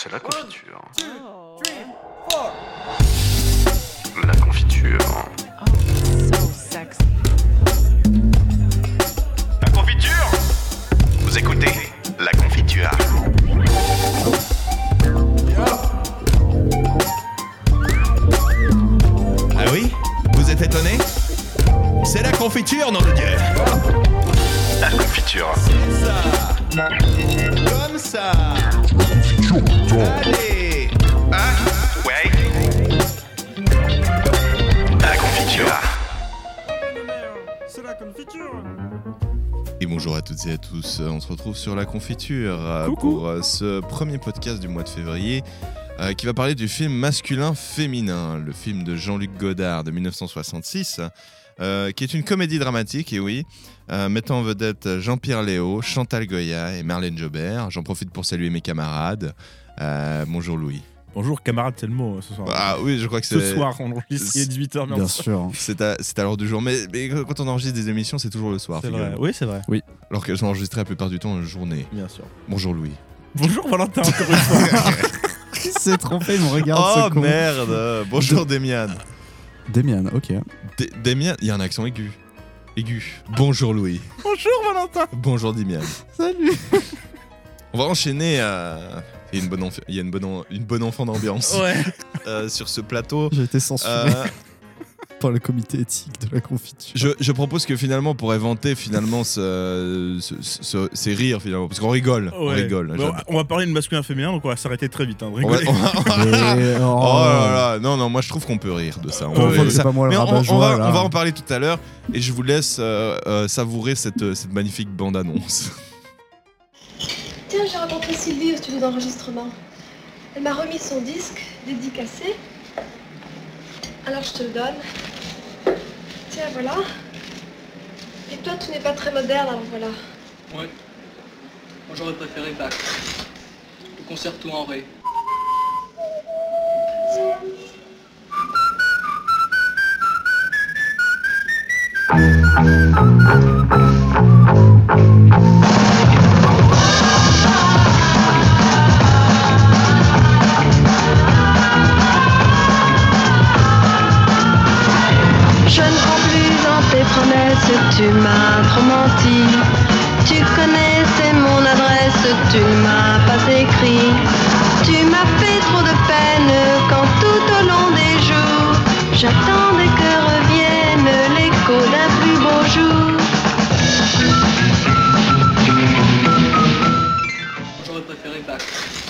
C'est la confiture. La confiture. Oh, so sexy. La confiture Vous écoutez La confiture. Ah oui? Vous êtes étonné? C'est la confiture, nom de Dieu La confiture. Ça Comme ça Allez Hein Ouais La confiture. C'est la confiture Et bonjour à toutes et à tous, on se retrouve sur La Confiture euh, Coucou. pour euh, ce premier podcast du mois de février euh, qui va parler du film masculin-féminin, le film de Jean-Luc Godard de 1966, euh, qui est une comédie dramatique, et oui, euh, mettant en vedette Jean-Pierre Léo, Chantal Goya et Marlène Jobert. J'en profite pour saluer mes camarades. Euh, bonjour Louis. Bonjour camarade, c'est le mot euh, ce soir. Ah oui, je crois que ce c'est... soir, on enregistre, il est 18h, mais Bien sûr. C'est à, c'est à l'heure du jour, mais, mais quand on enregistre des émissions, c'est toujours le soir. C'est vrai. Oui, c'est vrai, Alors qu'elles sont enregistrées la plupart du temps en journée. bien sûr. Bonjour Louis. Bonjour Valentin, encore une fois. Il s'est trompé, il me regarde oh ce con. merde Bonjour Demian. Demian, ok. D- Demian, il y a un accent aigu. Aigu. Bonjour Louis. Bonjour Valentin. Bonjour Demian. Salut On va enchaîner à... Il y a une bonne, enf- il y a une bonne, en- une bonne enfant d'ambiance Ouais. euh, sur ce plateau. J'ai été censuré Euh, par le comité éthique de la confiture. je, je propose que finalement, pour éventer finalement ce, ce- ce- ces rires finalement, parce qu'on rigole, on Ouais. rigole. Bon, j'adore. on va parler de masculin féminin, donc on va s'arrêter très vite. Hein, de On va- rigoler. on va- Mais, oh, Oh là là, non, non, moi je trouve qu'on peut rire de ça. On Ouais, peut- ouais, c'est pas moi le Mais on, on rabat-joie, va, là. on va en parler tout à l'heure et je vous laisse euh, euh, savourer cette, cette magnifique bande-annonce. Tiens, j'ai rencontré Sylvie au studio d'enregistrement. Elle m'a remis son disque dédicacé. Alors je te le donne. Tiens, voilà. Et toi, tu n'es pas très moderne, alors voilà. Ouais. Moi j'aurais préféré Bach. Le concerto en ré. Tu m'as trop menti. Tu connaissais mon adresse, tu ne m'as pas écrit. Tu m'as fait trop de peine quand tout au long des jours, j'attendais que revienne l'écho d'un plus beau jour. J'aurais préféré Bach.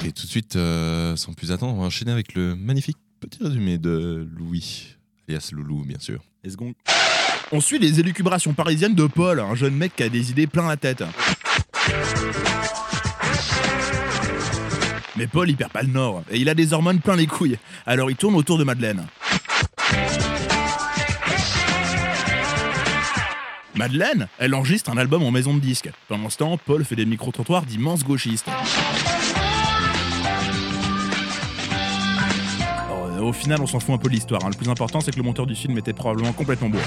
Et tout de suite, euh, sans plus attendre, on va enchaîner avec le magnifique petit résumé de Louis, alias Loulou, bien sûr. Let's go. On suit les élucubrations parisiennes de Paul, un jeune mec qui a des idées plein la tête. Mais Paul, il perd pas le nord, et il a des hormones plein les couilles. Alors il tourne autour de Madeleine. Madeleine, elle enregistre un album en maison de disque. Pendant ce temps, Paul fait des micro-trottoirs d'immenses gauchistes. Au final, on s'en fout un peu de l'histoire. hein. Le plus important, c'est que le monteur du film était probablement complètement beau.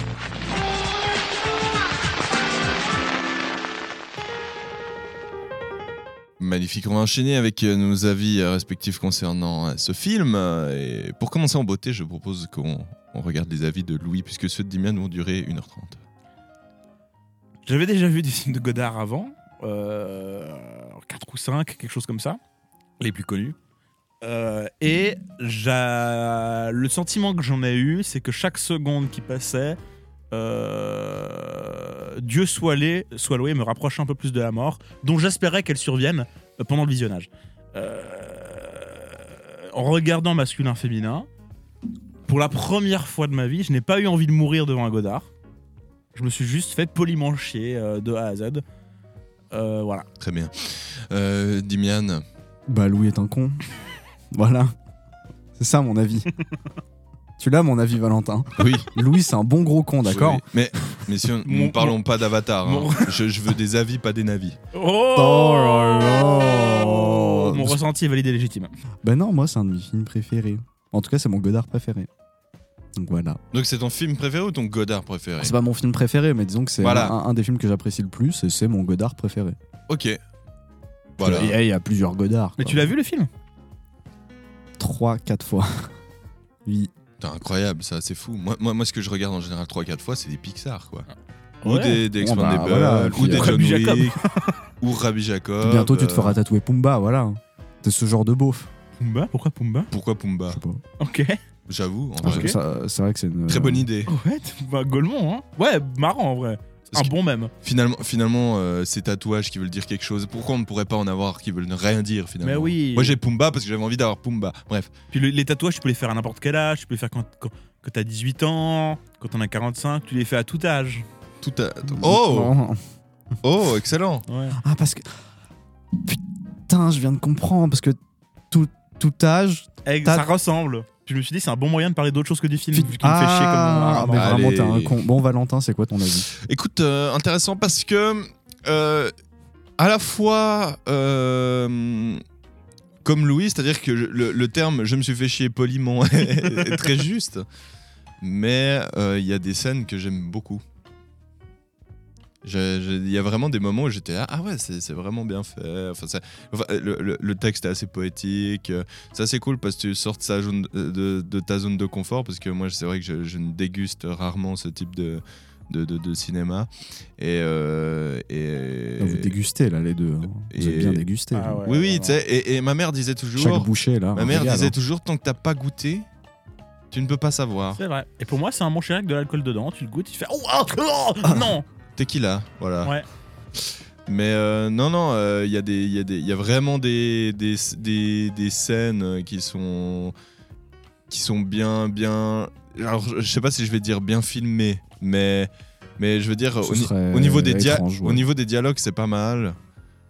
Magnifique, on va enchaîner avec euh, nos avis euh, respectifs concernant euh, ce film. Et pour commencer en beauté, je propose qu'on on regarde les avis de Louis, puisque ceux de Dimian vont durer 1h30. J'avais déjà vu des films de Godard avant, euh, 4 ou 5, quelque chose comme ça, les plus connus. Euh, et j'a- le sentiment que j'en ai eu, c'est que chaque seconde qui passait, euh, Dieu soit, lé- soit loué, me rapproche un peu plus de la mort, dont j'espérais qu'elle survienne euh, pendant le visionnage. Euh, en regardant masculin-féminin, pour la première fois de ma vie, je n'ai pas eu envie de mourir devant un Godard. Je me suis juste fait poliment chier de A à Z. Euh, voilà. Très bien. Euh, Dimian, Bah, Louis est un con. Voilà. C'est ça mon avis. tu l'as mon avis, Valentin oui. Louis, c'est un bon gros con, d'accord Oui. Mais, mais si on, Mon- ne parlons pas d'avatar. hein. Je, je veux des avis, pas des navis. Oh, Oh là là. Mon ressenti est validé et légitime. Bah non, moi, c'est un de mes films préférés. En tout cas, c'est mon Godard préféré. Donc voilà. Donc c'est ton film préféré ou ton Godard préféré? C'est pas mon film préféré, mais disons que c'est Voilà. un, un des films que j'apprécie le plus et c'est mon Godard préféré. Ok. Voilà. Et il y a plusieurs Godard. Mais quoi. tu l'as vu le film? 3-4 fois. Oui. Incroyable, ça, c'est fou. Moi, moi, moi, ce que je regarde en général 3-4 fois, c'est des Pixar, quoi. Ou Ouais. des, des Bon, bah, Expendables, voilà, ou des euh, John Rabbi Jacob. Wick, ou Rabbi Jacob. Bientôt, tu te euh, feras tatouer Pumba, voilà. T'es ce genre de beauf. Pumba? Pourquoi Pumba? Pourquoi Je Pumba sais pas. Ok. J'avoue, en Ah, vrai. ça- C'est vrai que c'est une. Très bonne idée. Ouais, bah, Golemont, hein. Ouais, marrant en vrai. Parce Un bon même. Finalement, finalement euh, ces tatouages qui veulent dire quelque chose, pourquoi on ne pourrait pas en avoir qui veulent rien dire finalement? Mais oui. Moi j'ai Pumba parce que j'avais envie d'avoir Pumba. Bref. Puis le- les tatouages, tu peux les faire à n'importe quel âge. Tu peux les faire quand, quand, quand t'as 18 ans, quand t'en as 45. Tu les fais à tout âge. Tout à... Oh. Oh, excellent Ouais. Ah, parce que. Putain, je viens de comprendre. Parce que tout, tout âge. Ça ressemble. Je me suis dit, c'est un bon moyen de parler d'autre chose que du film. Fi- Vu qu'il me fait chier comme Ah, un mais rat. vraiment, Allez. t'es un con. Bon, Valentin, c'est quoi ton avis? Écoute, euh, intéressant parce que euh, à la fois euh, comme Louis, c'est-à-dire que je- le, le terme je me suis fait chier poliment est très juste, mais euh, il y a des scènes que j'aime beaucoup. Il y a vraiment des moments où j'étais là, ah ouais, c'est vraiment bien fait. Enfin, ça- enfin, le, le- le texte est assez poétique. euh, C'est assez cool parce que tu sors de, sa zone- de- de ta zone de confort. Parce que moi, c'est vrai que je, je ne déguste rarement ce type de, de, de- de cinéma. Et. euh, et Vous dégustez, là, les deux. hein. Vous Et- êtes bien dégustés. Ah ouais, oui, oui, tu sais. Et, et ma mère disait Chaque toujours. bouchée, là. Ma mère disait hein. toujours tant que t'as pas goûté, tu ne peux pas savoir. C'est vrai. Et pour moi, c'est un avec de l'alcool dedans. Tu le goûtes, tu fais. Oh, ah, oh, non Tequila, voilà. Ouais. Mais euh, non, non, euh, il y, a y, y vraiment des, des, des, des scènes euh, qui sont, qui sont bien, bien. Alors, je sais pas si je vais dire bien filmées, mais, mais je veux dire, au, ni- serait au niveau des dia- étrange, ouais. au niveau des dialogues, c'est pas mal.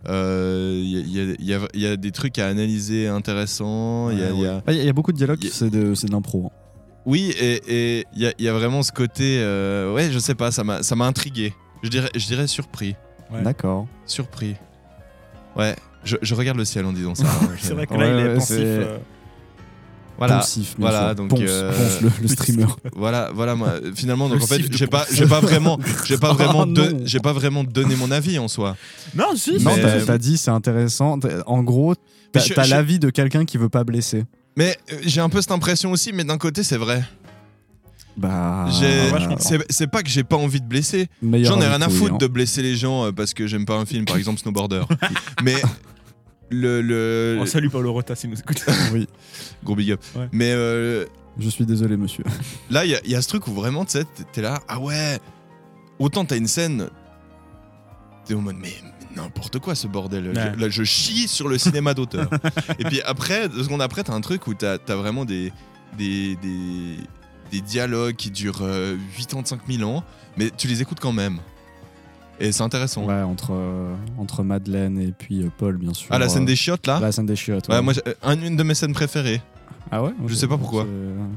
Euh, Il y, a- il y a- y des trucs à analyser intéressants. il Ouais, Ah, y, a- beaucoup de dialogues, c'est de, l'impro. hein. Oui, et il y, a- il y a vraiment ce côté. euh, ouais, je sais pas, ça m'a intrigué. Je dirais, je dirais surpris. Ouais. D'accord. Surpris. Ouais, je, je regarde le ciel en disant ça. C'est vrai que Ouais, là, il est pensif. c'est- euh, Voilà, Poncif, voilà, donc, Ponce, euh, Ponce, le, le streamer. voilà, voilà. Moi, finalement, donc Le en fait, j'ai pas, j'ai pas vraiment, j'ai pas vraiment, Oh, j'ai pas vraiment donné mon avis en soi. Non, si, Non, Mais- t'as dit, c'est intéressant. En gros, t'as l'avis de quelqu'un qui veut pas blesser. Mais euh, j'ai un peu cette impression aussi, mais d'un côté, c'est vrai. Bah. J'ai- ouais, je comprends. c'est c'est pas que j'ai pas envie de blesser. meilleur J'en ai rien à foutre oui, de hein. blesser les gens euh, parce que j'aime pas un film, par exemple Snowboarder. mais le, le Oh, salut Paolo Rota s'il nous écoute. Oui, gros big up. Ouais. Mais euh, je suis désolé, monsieur. Là, il y, a- il y a ce truc où vraiment, tu sais, t'es- t'es là, ah ouais, autant t'as une scène, t'es en mode, mais, mais n'importe quoi ce bordel. Ouais. Je, là, je chie sur le cinéma d'auteur. Et puis après, deux secondes après, t'as un truc où t'as as vraiment des, des, des, des dialogues qui durent euh, 85 000 ans, mais tu les écoutes quand même. Et c'est intéressant. Ouais, entre, euh, entre Madeleine et puis euh, Paul, bien sûr. Ah, la scène Euh, des chiottes là La scène des chiottes. Ouais, ouais. moi, un- une de mes scènes préférées. Ah ouais je sais pas pourquoi.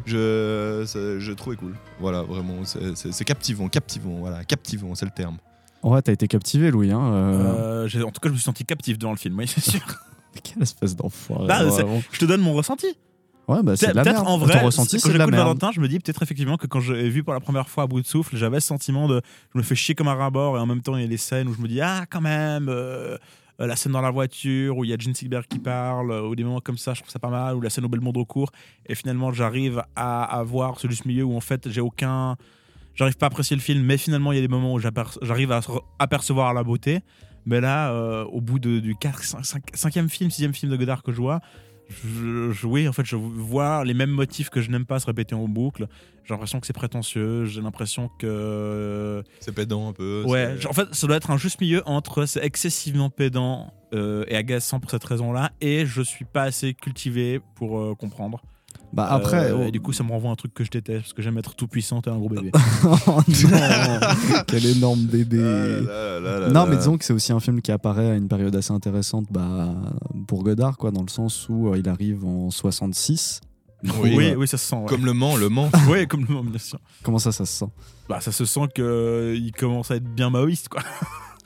Je, je trouvais cool. Voilà, vraiment, c'est- captivant, captivant, voilà, captivant, c'est le terme. Ouais, t'as été captivé, Louis. Hein, euh, Euh, en tout cas, je me suis senti captif devant le film, oui, c'est sûr. Quelle espèce d'enfoiré. Bah. Je te donne mon ressenti. Ouais, bah, c'est de la merde. en vrai, Ton ressenti, quand j'écoute. Valentin, je me dis peut-être effectivement que quand j'ai vu pour la première fois à bout de souffle, j'avais ce sentiment de je me fais chier comme un rabord et en même temps il y a les scènes où je me dis ah quand même euh, euh, la scène dans la voiture où il y a Gene Silberg qui parle euh, ou des moments comme ça je trouve ça pas mal ou la scène au Belmondo au cours et finalement j'arrive à, à voir ce juste milieu où en fait j'ai aucun j'arrive pas à apprécier le film mais finalement il y a des moments où j'arrive à apercevoir la beauté mais là euh, au bout de, du 4, 5, e film 6 film de Godard que je vois je, je- oui, en fait, je vois les mêmes motifs que je n'aime pas se répéter en boucle. J'ai l'impression que c'est prétentieux. J'ai l'impression que. C'est pédant un peu. Ouais, genre, en fait, ça doit être un juste milieu entre c'est excessivement pédant euh, et agaçant pour cette raison-là, et je suis pas assez cultivé pour euh, comprendre. Bah, après. Euh, oh. et du coup, ça me renvoie à un truc que je déteste parce que j'aime être tout puissant et un gros bébé. oh non Quel énorme bébé. Ah là là là Non, là. mais disons que c'est aussi un film qui apparaît à une période assez intéressante bah, pour Godard, quoi, dans le sens où euh, il arrive en 66. Du coup, Oui. oui, euh, oui, ça se sent. ouais. Comme le Mans, le Mans. oui, comme le nom, bien sûr. Comment ça, ça se sent? Bah, ça se sent qu'il commence à être bien maoïste, quoi.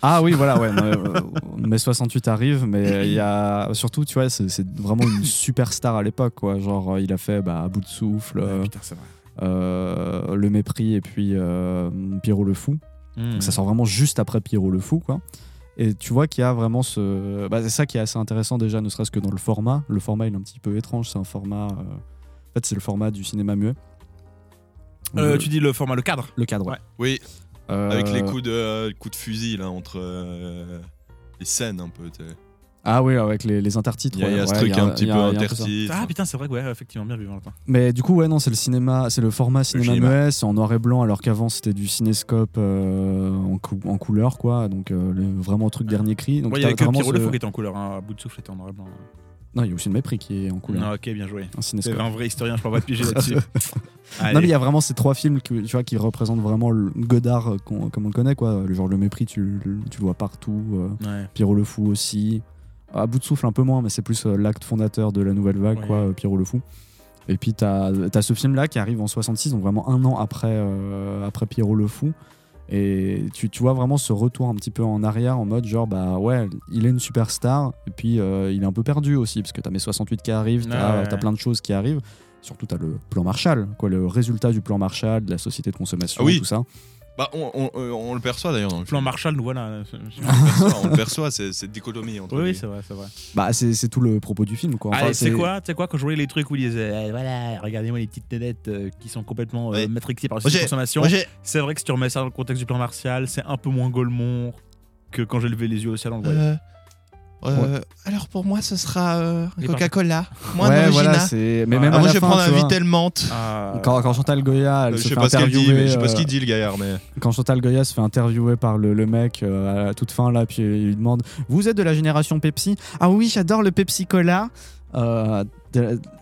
Ah oui, voilà, ouais. euh, mai 68 arrive, mais il y a surtout, tu vois, c'est vraiment une superstar à l'époque, quoi. Genre, il a fait bah, à bout de souffle, euh, putain, c'est vrai. euh, le mépris et puis euh, Pierrot le fou. Hmm. Donc ça sort vraiment juste après Pierrot le fou, quoi. Et tu vois qu'il y a vraiment ce. Bah, c'est ça qui est assez intéressant déjà, ne serait-ce que dans le format. Le format il est un petit peu étrange. C'est un format. euh, En fait, c'est le format du cinéma muet. Le- tu dis le format, le cadre Le cadre. ouais. Ouais. Oui, avec les coups de, euh, coups de fusil là, entre euh, les scènes un peu. Ah oui, avec les, les intertitres. Il y a, il y a ouais, ce ouais, truc il y a- un petit peu intertitre. Ah putain, c'est vrai que ouais, effectivement, bien vu Valentin. Mais du coup, ouais, non, c'est le cinéma, c'est le format cinéma cinéma. muet, c'est en noir et blanc, alors qu'avant c'était du cinescope euh, en, cou- en couleur, quoi. Donc euh, le- vraiment truc dernier cri. Donc Ouais, il y avait que le Fou qui était en couleur, hein. à bout de souffle était en noir et blanc. Non, il y a aussi le mépris qui est en couleur. Ah, ok, bien joué. Un un vrai historien, je peux pas te piéger là-dessus. Non, mais il y a vraiment ces trois films tu vois, qui représentent vraiment le Godard euh, comme on le connaît, quoi. Le genre le mépris, tu, tu le vois partout. euh, Ouais. Pierrot le Fou aussi. À bout de souffle un peu moins, mais c'est plus euh, l'acte fondateur de la nouvelle vague, Ouais. quoi, Pierrot le Fou. Et puis t'as as ce film-là qui arrive en 66, donc vraiment un an après, euh, après Pierrot le Fou. Et tu, tu vois vraiment ce retour un petit peu en arrière, en mode genre, bah ouais, il est une superstar, et puis euh, il est un peu perdu aussi, parce que t'as mes 68 qui arrivent, t'as Ouais. plein de choses qui arrivent. Surtout, t'as le plan Marshall, quoi, le résultat du plan Marshall, de la société de consommation, Ah oui. tout ça. Bah, on, on- euh, on le perçoit d'ailleurs dans le Plan film. Marshall, nous voilà. On le perçoit, on le perçoit, c'est cette dichotomie entre Oui, c'est vrai, c'est vrai. Bah, c'est c'est tout le propos du film, quoi. Enfin, Allez, c'est quoi, quoi, quand je voyais les trucs où ils disaient, eh, voilà, regardez-moi les petites nénettes euh, qui sont complètement euh, matrixées par j'ai- consommation. C'est vrai que si tu remets ça dans le contexte du plan martial, c'est un peu moins Golemont que quand j'ai levé les yeux au ciel, le. Euh, euh, Alors pour moi, ce sera euh, Coca-Cola. Moins Ouais, voilà, c'est. Mais Ah, même Ah, à moi, la je vais prendre un Vitel menthe. Ah, Quand, quand Chantal Goya, elle Euh, se je sais fait pas ce qu'elle dit, interviewer, mais je sais pas ce euh, qu'il dit le gaillard, mais. quand Chantal Goya se fait interviewer par le, le mec euh, à la toute fin là, puis il lui demande Vous êtes de la génération Pepsi? Ah oui, j'adore le Pepsi Cola.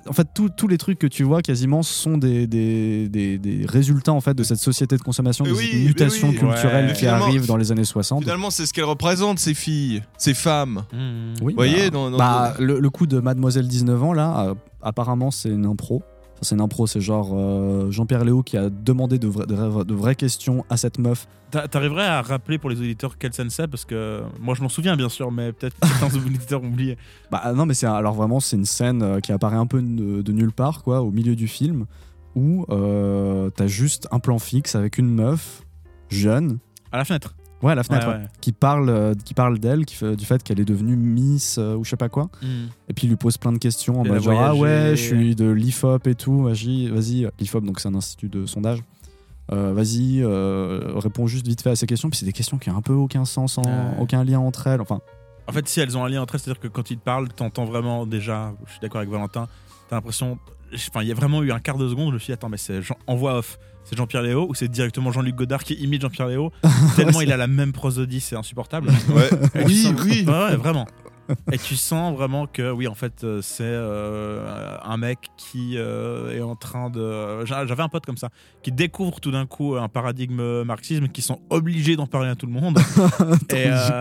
En fait, tous- les trucs que tu vois quasiment sont des, des, des- des résultats en fait de cette société de consommation, Mais de oui, cette mais mutation oui. culturelle Ouais. qui Finalement, arrive dans les années 60. Finalement, c'est ce qu'elles représentent, ces filles, ces femmes. mmh. Oui, Vous voyez, bah, dans, dans- bah, le, le coup de Mademoiselle 19 ans là, euh, apparemment c'est une impro. C'est une impro, c'est genre euh, Jean-Pierre Léo qui a demandé de, vra- de vra- de vraies questions à cette meuf T'a- T'arriverais à rappeler pour les auditeurs quelle scène c'est? Parce que moi je m'en souviens bien sûr, mais peut-être que certains auditeurs ont oublié. Bah non, mais c'est alors vraiment c'est une scène euh, qui apparaît un peu de, de nulle part quoi, au milieu du film, où euh, t'as juste un plan fixe avec une meuf jeune, À la fenêtre. Ouais la fenêtre, Ouais, ouais, ouais. qui parle euh, qui parle d'elle, qui fait, du fait qu'elle est devenue Miss euh, ou je sais pas quoi, Mmh. et puis il lui pose plein de questions en mode genre ah ouais je suis de l'IFOP et tout, vas-y vas-y l'IFOP donc c'est un institut de sondage. Euh, vas-y, réponds juste vite fait à ces questions. Puis c'est des questions qui ont un peu aucun sens, en- aucun lien entre elles. Enfin, En fait, si elles ont un lien entre elles, c'est-à-dire que quand ils te parlent, t'entends vraiment déjà, je suis d'accord avec Valentin, t'as l'impression. Enfin, il y a vraiment eu un quart de seconde, je me suis dit, attends, mais c'est en voix off, c'est Jean-Pierre Léo ou c'est directement Jean-Luc Godard qui imite Jean-Pierre Léo Tellement il a la même prosodie, c'est insupportable. Ouais. Oui, oui. Ouais, vraiment. Et tu sens vraiment que, oui, en fait, euh, c'est euh, un mec qui euh, est en train de. j'a- J'avais un pote comme ça, qui découvre tout d'un coup un paradigme marxisme, qui sont obligés d'en parler à tout le monde. et, euh,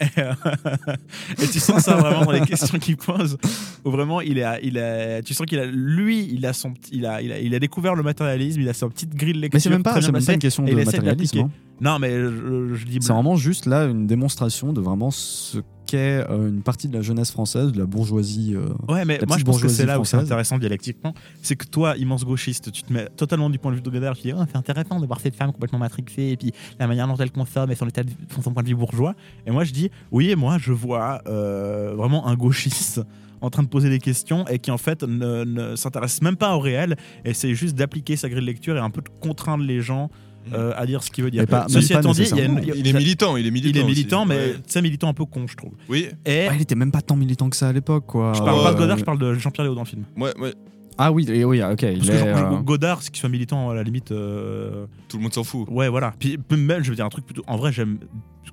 et, et tu sens ça vraiment dans les questions qu'il pose, où vraiment, il est, il est, tu sens qu'il a, lui, il a, son, il, a, il, a, il a découvert le matérialisme, il a sa petite grille de lecture. mais c'est même pas, c'est même une question de matérialisme. hein. Non, mais je, je dis. C'est vraiment juste là une démonstration de vraiment ce qu'est euh, une partie de la jeunesse française, de la bourgeoisie. euh, Ouais, mais moi je pense que c'est là où c'est intéressant dialectiquement. C'est que toi, immense gauchiste, tu te mets totalement du point de vue de Godard, tu dis oh, c'est intéressant de voir cette femme complètement matrixée et puis la manière dont elle consomme et son, état de- son, point de vue bourgeois. Et moi je dis oui, et moi je vois euh, vraiment un gauchiste en train de poser des questions et qui en fait ne, ne s'intéresse même pas au réel c'est juste d'appliquer sa grille de lecture et un peu de contraindre les gens euh, à dire ce qu'il veut dire. Mais pas- Ceci étant dit, il y a. Il est militant, il est militant. il est aussi. militant, mais Ouais. c'est militant un peu con, je trouve. Oui, Et ouais, il était même pas tant militant que ça à l'époque, quoi. je parle Ouais, pas de Godard, je parle de Jean-Pierre Léo dans le film. ouais, ouais, Ah oui, oui, ok. Il Parce que est, Jean- euh, Godard, c'est qu'il soit militant à la limite. euh, tout le monde s'en fout. Ouais, voilà. Puis même, je veux dire un truc plutôt. En vrai, j'aime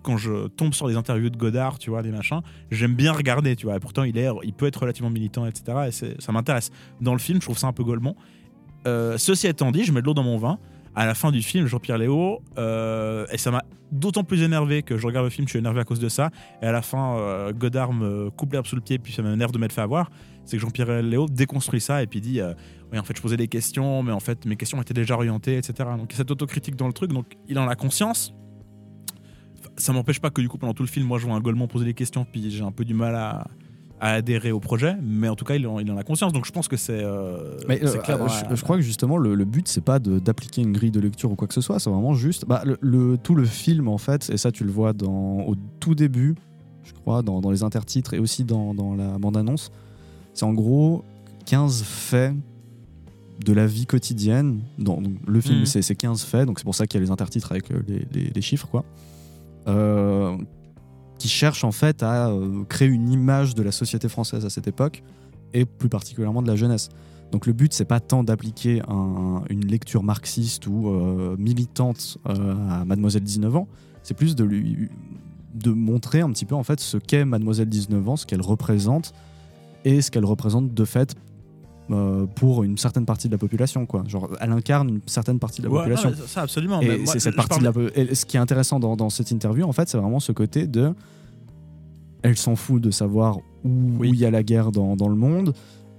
quand je tombe sur des interviews de Godard, tu vois, des machins. J'aime bien regarder, tu vois. Et pourtant, il est, il peut être relativement militant, etc. Et ça m'intéresse. Dans le film, je trouve ça un peu golemont. Euh, ceci étant dit, je mets de l'eau dans mon vin. À la fin du film, Jean-Pierre Léo, euh, et ça m'a d'autant plus énervé que je regarde le film, je suis énervé à cause de ça. Et à la fin, euh, Godard me coupe l'herbe sous le pied, puis ça m'énerve de m'être fait avoir. C'est que Jean-Pierre Léo déconstruit ça et puis dit euh, Oui, en fait, je posais des questions, mais en fait, mes questions étaient déjà orientées, etc. Donc, il y a cette autocritique dans le truc, donc il en a conscience. Ça m'empêche pas que du coup, pendant tout le film, moi, je vois un Golemont poser des questions, puis j'ai un peu du mal à. À adhérer au projet, mais en tout cas, il en, il en a conscience. Donc je pense que c'est euh, euh, clair euh, je, je crois que justement le, le but c'est pas d'appliquer une grille de lecture ou quoi que ce soit, c'est vraiment juste bah, le, le- tout le film en fait, et ça tu le vois dans, au tout début, je crois, dans, dans les intertitres et aussi dans, dans la bande-annonce, c'est en gros 15 faits de la vie quotidienne. Dans, donc, le film Mhm. c'est c'est 15 faits, donc c'est pour ça qu'il y a les intertitres avec les, les- les chiffres quoi. Qui cherchent en fait à euh, créer une image de la société française à cette époque et plus particulièrement de la jeunesse. Donc le but c'est pas tant d'appliquer un- une lecture marxiste ou euh, militante euh, à Mademoiselle 19 ans, c'est plus de lui de montrer un petit peu en fait ce qu'est Mademoiselle 19 ans, ce qu'elle représente et ce qu'elle représente de fait euh, pour une certaine partie de la population quoi. Genre elle incarne une certaine partie de la Ouais, population. non, ça absolument. Et c'est cette partie de la. et ce qui est intéressant dans, dans cette interview, en fait, c'est vraiment ce côté de. Elle s'en fout de savoir où il y a la guerre dans, dans le monde.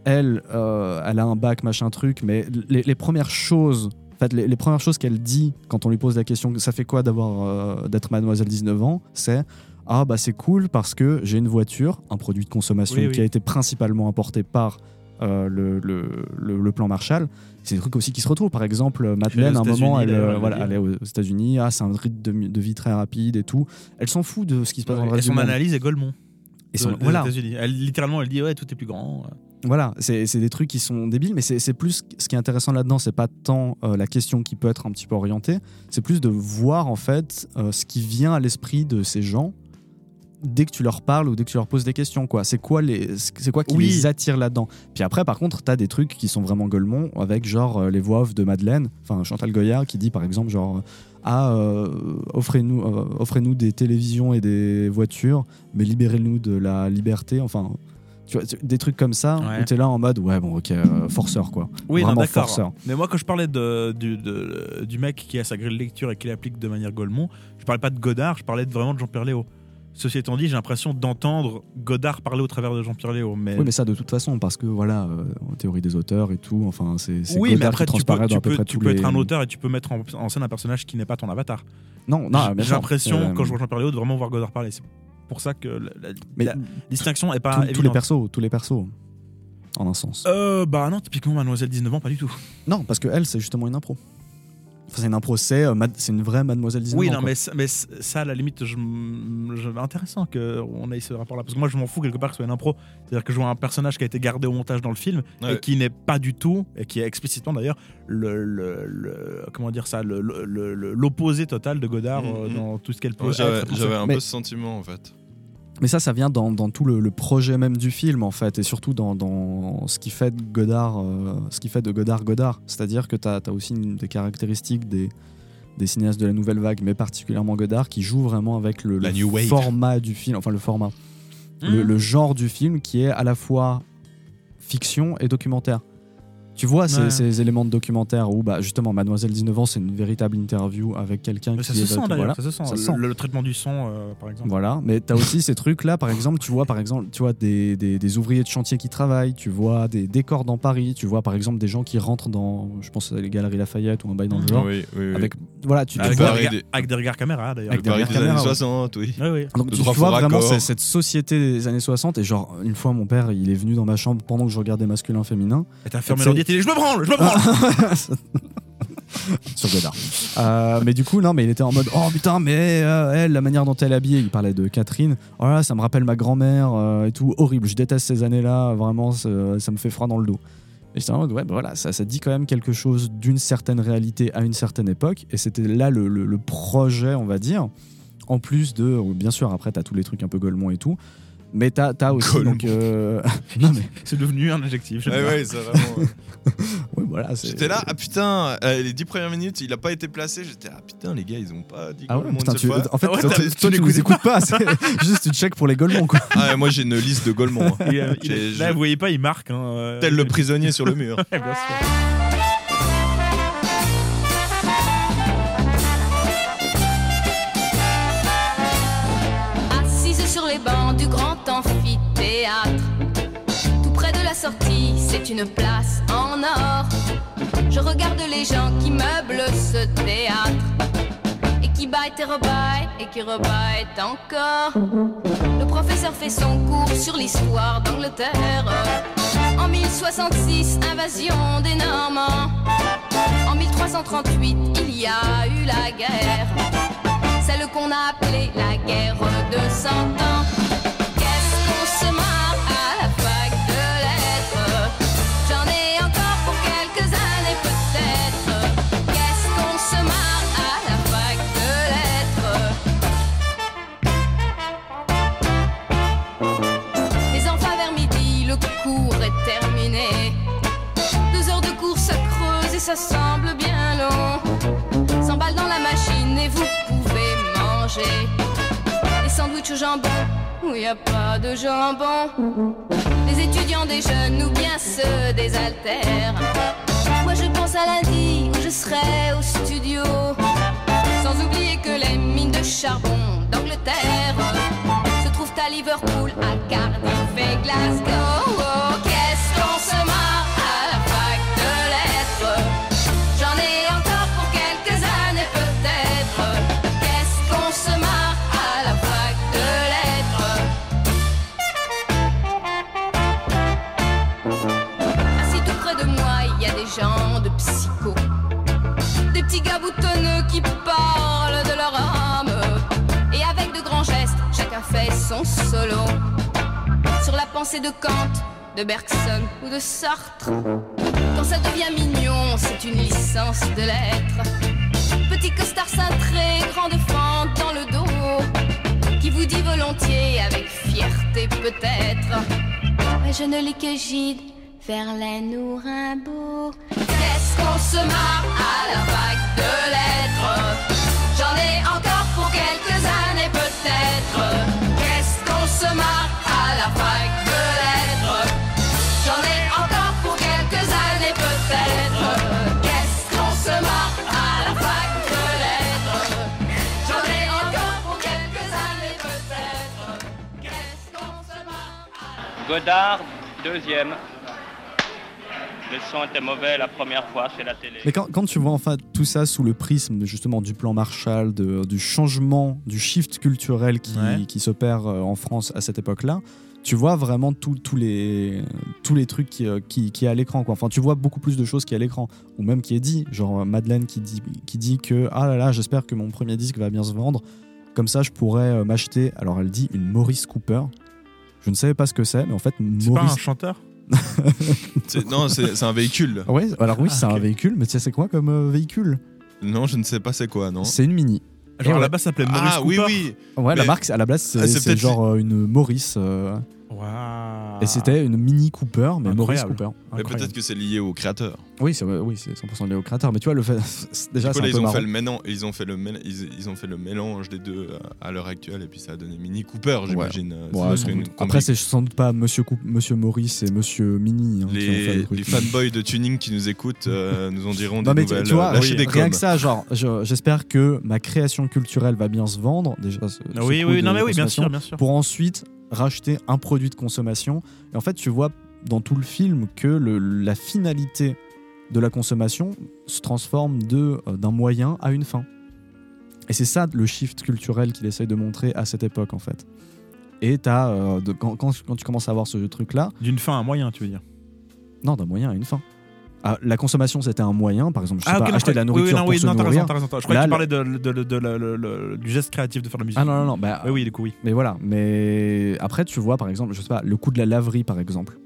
Elle, euh, elle a un bac, machin truc, mais les, les premières choses. En fait, les, les premières choses qu'elle dit quand on lui pose la question ça fait quoi d'avoir euh, d'être mademoiselle 19 ans c'est ah bah c'est cool parce que j'ai une voiture un produit de consommation Oui, oui. qui a été principalement importé par euh, le, le, le- le plan Marshall c'est des trucs aussi qui se retrouvent par exemple Madeleine à un moment elle, euh, voilà, elle est aux États-Unis ah c'est un rythme de, de vie très rapide et tout elle s'en fout de ce qui se passe dans le et reste du son monde analyse est Golemont. et son- de- voilà États-Unis. Elle, littéralement, elle dit ouais, tout est plus grand. Voilà, c'est des trucs qui sont débiles, mais c'est plus ce qui est intéressant là-dedans, c'est pas tant euh, la question qui peut être un petit peu orientée, c'est plus de voir en fait euh, ce qui vient à l'esprit de ces gens dès que tu leur parles ou dès que tu leur poses des questions quoi. C'est quoi les c'est quoi qui Oui. les attire là-dedans? Puis après par contre, tu as des trucs qui sont vraiment Golemont avec genre euh, les voix off de Madeleine, enfin Chantal Goyard qui dit par exemple genre ah euh, offrez-nous euh, offrez-nous des télévisions et des voitures, mais libérez-nous de la liberté, enfin tu vois, des trucs comme ça Ouais. où t'es là en mode ouais bon ok euh, forceur quoi Oui, non, vraiment d'accord. forceur Mais moi, quand je parlais de, du, de- du mec qui a sa grille de lecture et qui l'applique de manière Golemont, je parlais pas de Godard, je parlais de- vraiment de Jean-Pierre Léo. Ceci étant dit, j'ai l'impression d'entendre Godard parler au travers de Jean-Pierre Léo. Mais, oui mais ça de toute façon parce que voilà euh, en théorie des auteurs et tout enfin c'est oui, mais Godard après, qui tu peux, transparaît tu dans à peu peux, près tu tous peux les- être un auteur et tu peux mettre en, en scène un personnage qui n'est pas ton avatar. non non j'ai l'impression, Euh, quand je vois Jean-Pierre Léo, de vraiment voir Godard parler. C'est pour ça que la, la- mais la distinction est pas tous- tous les persos tous les persos en un sens Euh, bah non, typiquement Mademoiselle 19 ans, pas du tout. non parce que elle c'est justement une impro enfin, c'est une impro c'est euh, mad- c'est une vraie mademoiselle 19 Oui, ans, non, quoi. mais, ça- mais ça, à la limite, je, m- je- intéressant qu'on ait ce rapport-là. Parce que moi, je m'en fous quelque part que ce soit une impro. C'est-à-dire que je vois un personnage qui a été gardé au montage dans le film Ouais. et qui n'est pas du tout, et qui est explicitement d'ailleurs, le, le- le- comment dire ça, le- le- le- l'opposé total de Godard Mhm. euh, dans tout ce qu'elle peut Ouais, J'avais être. j'avais un Mais- peu ce sentiment en fait. Mais ça, ça vient dans, dans tout le, le projet même du film, en fait, et surtout dans, dans ce qui fait de Godard, euh, ce qui fait de Godard Godard. C'est-à-dire que tu as, aussi une des caractéristiques des, des cinéastes de la nouvelle vague, mais particulièrement Godard, qui joue vraiment avec le, new format du film, enfin le format, le, le genre du film qui est à la fois fiction et documentaire. Tu vois ces, Ouais. ces éléments de documentaire où bah, justement Mademoiselle 19 ans c'est une véritable interview avec quelqu'un qui ça se est- sent d'ailleurs, voilà. ça se sent. Ça le, se sent. le traitement du son, euh, par exemple. Voilà, mais tu as aussi ces trucs-là, par exemple, tu vois, par exemple, tu vois des, des- des ouvriers de chantier qui travaillent, tu vois des décors dans Paris, tu vois par exemple des gens qui rentrent dans, je pense, les Galeries Lafayette ou un bail dans le genre. oui, oui, oui. Avec, voilà, tu Avec, vois, des regards, des- avec des regards caméra d'ailleurs. Avec le Paris des des années caméras, ouais. 60, oui. Oui, oui. donc tu, vois vraiment cette, société des années 60 et genre une fois mon père il est venu dans ma chambre pendant que je regardais masculin féminin Et t'as fermé l'ordi Je me branle, je me branle sur Godard. Euh, mais du coup, non, mais il était en mode Oh putain, mais euh, elle, la manière dont elle est habillée, il parlait de Catherine. Oh ça me rappelle ma grand-mère euh, et tout. Horrible, je déteste ces années-là, vraiment, ça, me fait froid dans le dos. Et j'étais en mode Ouais, bah voilà, ça, dit quand même quelque chose d'une certaine réalité à une certaine époque. Et c'était là le, le- le projet, on va dire. En plus de, bien sûr, après, t'as tous les trucs un peu Golemont et tout. Mais t'as as aussi. Donc, euh, non, mais C'est devenu un adjectif. j'aime Ouais, bien. ouais, c'est vraiment. ouais, voilà. c'est- J'étais là, ah putain, euh, les 10 premières minutes, il a pas été placé. J'étais, ah putain, les gars, ils ont pas dit Ah ouais, putain, une tu, fois. en fait, Ah ouais, toi, tu les écoutes pas, c'est juste tu check pour les Golemont, quoi. Ah, ouais, moi j'ai une liste de Golemont. hein. Euh, là, je- vous voyez pas, il marque. Hein, euh, Tel le prisonnier sur le mur. Ouais, bien sûr. C'est une place en or. Je regarde les gens qui meublent ce théâtre. Et qui baillent et rebaillent et qui rebaillent encore. Le prof professeur fait son cours sur l'histoire d'Angleterre. En 1066, invasion des Normands. En 1338, il y a eu la guerre. Celle qu'on a appelée la guerre de cent ans. Qu'est-ce qu'on se marre ça semble bien long. 100 balles dans la machine et vous pouvez manger. Les sandwichs au jambon, où il n'y a pas de jambon. Les étudiants des jeunes ou bien ceux des altères. Moi je pense à lundi où je serai au studio. Sans oublier que les mines de charbon d'Angleterre se trouvent à Liverpool, à Cardiff et Glasgow. Son solo. Sur la pensée de Kant, de Bergson ou de Sartre. Quand ça devient mignon, c'est une licence de lettres. Petit costard cintré, grande fente dans le dos. Qui vous dit volontiers, avec fierté peut-être. Je ne lis que Gide, Verlaine ou Rimbaud. Qu'est-ce qu'on se marre à la fac de Godard, deuxième. Le son était mauvais la première fois, c'est la télé. Mais quand, quand tu vois enfin tout ça sous le prisme justement du plan Marshall, de- du changement, du shift culturel qui, Ouais. qui s'opère euh, en France à cette époque-là, tu vois vraiment tout- tous les, tous les trucs qui, euh, qui, qui est à l'écran. quoi. Enfin, tu vois beaucoup plus de choses qui est à l'écran, ou même qui est dit. Genre euh, Madeleine qui dit, qui dit que ah là là, j'espère que mon premier disque va bien se vendre. Comme ça, je pourrais m'acheter. Alors, elle dit une Maurice Cooper. Je ne savais pas ce que c'est, mais en fait, C'est pas un Maurice. chanteur Non, c'est un véhicule. Ouais, alors oui, Ah, c'est un véhicule, mais tu sais, c'est quoi comme euh, véhicule? Non, je ne sais pas c'est quoi, non C'est une mini. Genre là-bas, ça s'appelait Maurice Ah oui, Cooper. oui. Ouais, la Mais- marque, à la base, c'est Ah, c'est c'est peut-être- genre euh, une Maurice. euh, Et c'était une Mini Cooper, mais Maurice Incroyable. Cooper. Mais Incroyable. peut-être que c'est lié au créateur. Oui, c'est oui, c'est 100% lié au créateur. Mais tu vois, le fait. Déjà, c'est un ils peu ont, marrant. fait le mélange, ils, ont fait le mél- ils, ils ont fait le mélange des deux euh, à l'heure actuelle et puis ça a donné Mini Cooper, j'imagine. Euh, Ouais, une doute. Après, c'est sans doute pas Monsieur, Coup- Monsieur Maurice et Monsieur Mini hein, qui ont fait le les, les fanboys de tuning qui nous écoutent euh, nous en diront des Non mais tu, nouvelles. tu vois, oui, des rien que ça, genre, je- j'espère que ma création culturelle va bien se vendre. Déjà, ce- Oui, oui, non, mais oui, bien consommation, sûr, bien sûr. Pour ensuite racheter un produit de consommation. Et en fait, tu vois dans tout le film que le- la finalité de la consommation se transforme de euh, d'un moyen à une fin. Et c'est ça le shift culturel qu'il essaye de montrer à cette époque, en fait. Et euh, de- quand, quand, quand tu commences à voir ce truc-là, D'une fin à un moyen, tu veux dire? non, d'un moyen à une fin. Ah, la consommation, c'était un moyen, par exemple, je sais Ah, pas, ok, non, acheter de la nourriture oui, non, pour oui, se non, nourrir. raison, raison. Je croyais que tu parlais de, de- de- de- du geste créatif de faire la musique. Ah non, non, non. Bah, Oui, oui, du coup, oui. Mais voilà. Mais après, tu vois, par exemple, je sais pas, le coup de la laverie, par exemple.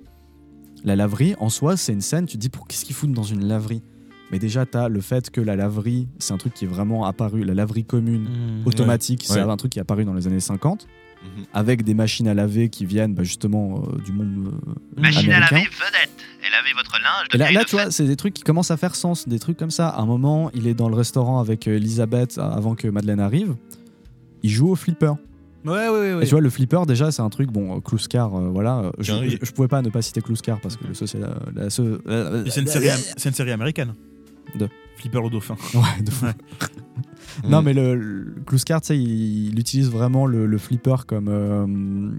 La laverie, en soi, c'est une scène, tu te dis, pour qu'est-ce qu'ils foutent dans une laverie? Mais déjà, tu as le fait que la laverie, c'est un truc qui est vraiment apparu, la laverie commune, Mmh. automatique, c'est Ouais. un truc qui est apparu dans les années 50, Mhm. avec des machines à laver qui viennent bah, justement euh, du monde euh, Machine à laver vedette. Et laver votre linge de Et là, là de tu vois, c'est des trucs qui commencent à faire sens, des trucs comme ça. À un moment, il est dans le restaurant avec euh, Elisabeth avant que Madeleine arrive. Il joue au flipper. Ouais, ouais, ouais. Et tu vois, le flipper, déjà, c'est un truc, bon, Kluskar, euh, voilà. euh, je, Quinry. je, je pouvais pas ne pas citer Kluskar parce que le social. La, la- ce- Et C'est une, série am- c'est une série américaine. De Flipper au dauphin. Ouais, de fou. Non, mais le, le Kluskar, il, il utilise vraiment le, le flipper comme, euh,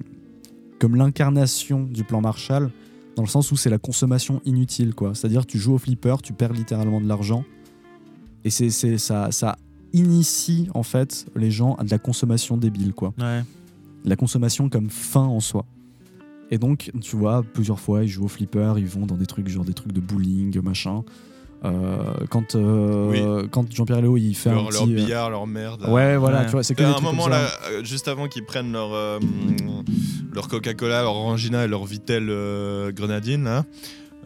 comme l'incarnation du plan Marshall, dans le sens où c'est la consommation inutile, quoi. C'est-à-dire, tu joues au flipper, tu perds littéralement de l'argent, et c'est, c'est, ça, ça initie, en fait, les gens à de la consommation débile, quoi. Ouais. la consommation comme fin en soi. Et donc, tu vois, plusieurs fois, ils jouent au flipper, ils vont dans des trucs, genre des trucs de bowling, machin. Euh, quand euh, quand Jean-Pierre Léo, il fait un Leur, leur petit... euh, billard, leur merde. Ouais, voilà, Ouais. tu vois, c'est que un moment là, juste avant qu'ils prennent leur euh, leur Coca-Cola, leur Orangina et leur Vitel euh, grenadine là,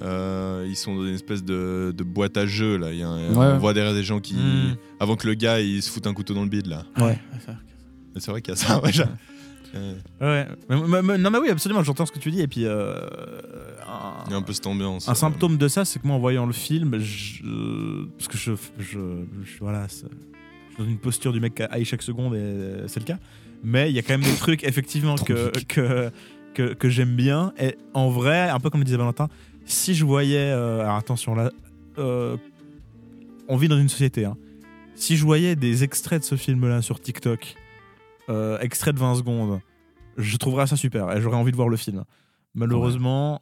euh, ils sont dans une espèce de, de boîte à jeux là. Il y a un- Ouais. On voit derrière des gens qui, Mm. avant que le gars il se foute un couteau dans le bide là. Ouais. C'est vrai qu'il y a ça. ouais, Ouais. Mais- mais- mais- non, mais oui, absolument, j'entends ce que tu dis. Et puis, euh, un, Il y a un peu cette ambiance. un euh. symptôme de ça, c'est que moi, en voyant le film, je, parce que je, je, je- voilà, c'est- je suis dans une posture du mec qui haït chaque seconde, et c'est le cas. Mais il y a quand même des trucs, effectivement, que, que, que, que j'aime bien. Et en vrai, un peu comme le disait Valentin, si je voyais. euh, alors attention, là. euh, on vit dans une société. hein. Si je voyais des extraits de ce film-là sur TikTok, euh, extraits de 20 secondes, je trouverais ça super et j'aurais envie de voir le film. Malheureusement,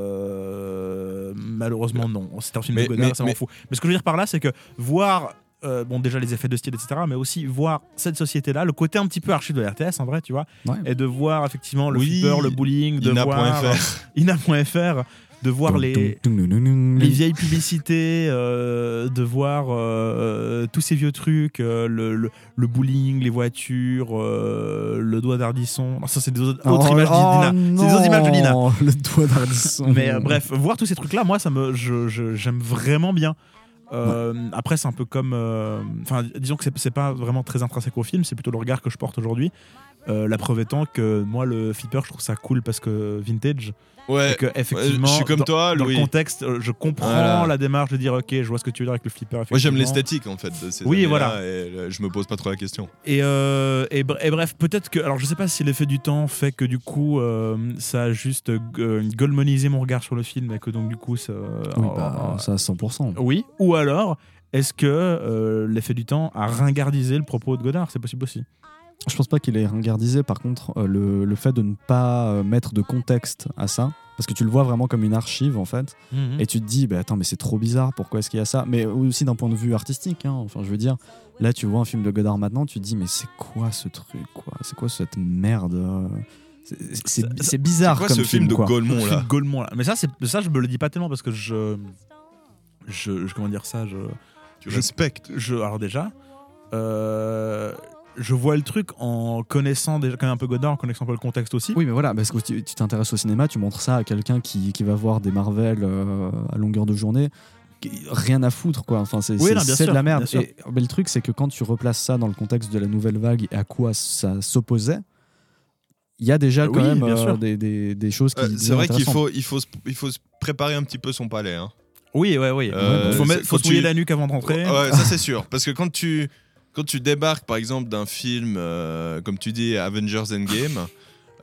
euh, malheureusement non. C'est un film Mais- de Godard, mais- ça m'en mais- fout. Mais ce que je veux dire par là, c'est que voir, euh, bon déjà les effets de style, etc., mais aussi voir cette société-là, le côté un petit peu archive de la RTS en vrai, tu vois, Ouais. et de voir effectivement le Oui, flipper, le bowling, de voir Ina.fr. Ina.fr, de voir les, les vieilles publicités, euh, de voir euh, tous ces vieux trucs, euh, le, le, le bowling, les voitures, euh, le doigt d'Ardisson. Non, ça, c'est des autres, Oh, images oh d'Ina. C'est des autres images de Lina. Le doigt d'Ardisson. Mais euh, bref, voir tous ces trucs-là, moi, ça me, je, je- j'aime vraiment bien. Euh, Après, c'est un peu comme. euh, Enfin, disons que c'est pas vraiment très intrinsèque au film, c'est plutôt le regard que je porte aujourd'hui. Euh, la preuve étant que moi, le flipper, je trouve ça cool parce que vintage. Ouais. et que effectivement, je suis comme dans- toi, dans le contexte, euh, je comprends Voilà. la démarche de dire ok, je vois ce que tu veux dire avec le flipper. Moi j'aime l'esthétique en fait de ces Oui, voilà. Et euh, je me pose pas trop la question. Et, euh, et, br- et bref, peut-être que. Alors, je sais pas si l'effet du temps fait que du coup, euh, ça a juste euh, golemonisé mon regard sur le film et que donc, du coup, ça. Oui, bah, ça à 100%. oui. Ou alors, est-ce que euh, l'effet du temps a ringardisé le propos de Godard? C'est possible aussi. Je pense pas qu'il est ringardisé. Par contre, euh, le, le fait de ne pas euh, mettre de contexte à ça, parce que tu le vois vraiment comme une archive en fait, et tu te dis, bah, attends, mais c'est trop bizarre, pourquoi est-ce qu'il y a ça? Mais aussi d'un point de vue artistique, hein. enfin, je veux dire, là, tu vois un film de Godard maintenant, tu te dis, mais c'est quoi ce truc, quoi? C'est quoi cette merde euh? C'est- bizarre C'est quoi comme ce film de quoi. Gaulmont là? film Gaulmont, là. Mais ça, ça, je me le dis pas tellement parce que je. Je, je- comment dire ça je, Tu je- respectes. je, alors déjà, euh, je vois le truc en connaissant déjà quand même un peu Godard, en connaissant un peu le contexte aussi. Oui, mais voilà, parce que tu t'intéresses au cinéma, tu montres ça à quelqu'un qui, qui va voir des Marvel euh, à longueur de journée. Rien à foutre, quoi. Enfin, c'est Oui, de la merde. Et, mais le truc, c'est que quand tu replaces ça dans le contexte de la nouvelle vague et à quoi ça s'opposait, il y a déjà quand Oui, même bien euh, sûr. des, des- des choses qui. Euh, c'est vrai qu'il faut, il, faut se, il faut se préparer un petit peu son palais. Hein. Oui, ouais, oui. Euh, faut c'est- mettre- faut quand se mouiller tu- la nuque avant de rentrer. Ouais, ça c'est sûr. Parce que quand tu, quand tu débarques par exemple d'un film, euh, comme tu dis, Avengers Endgame,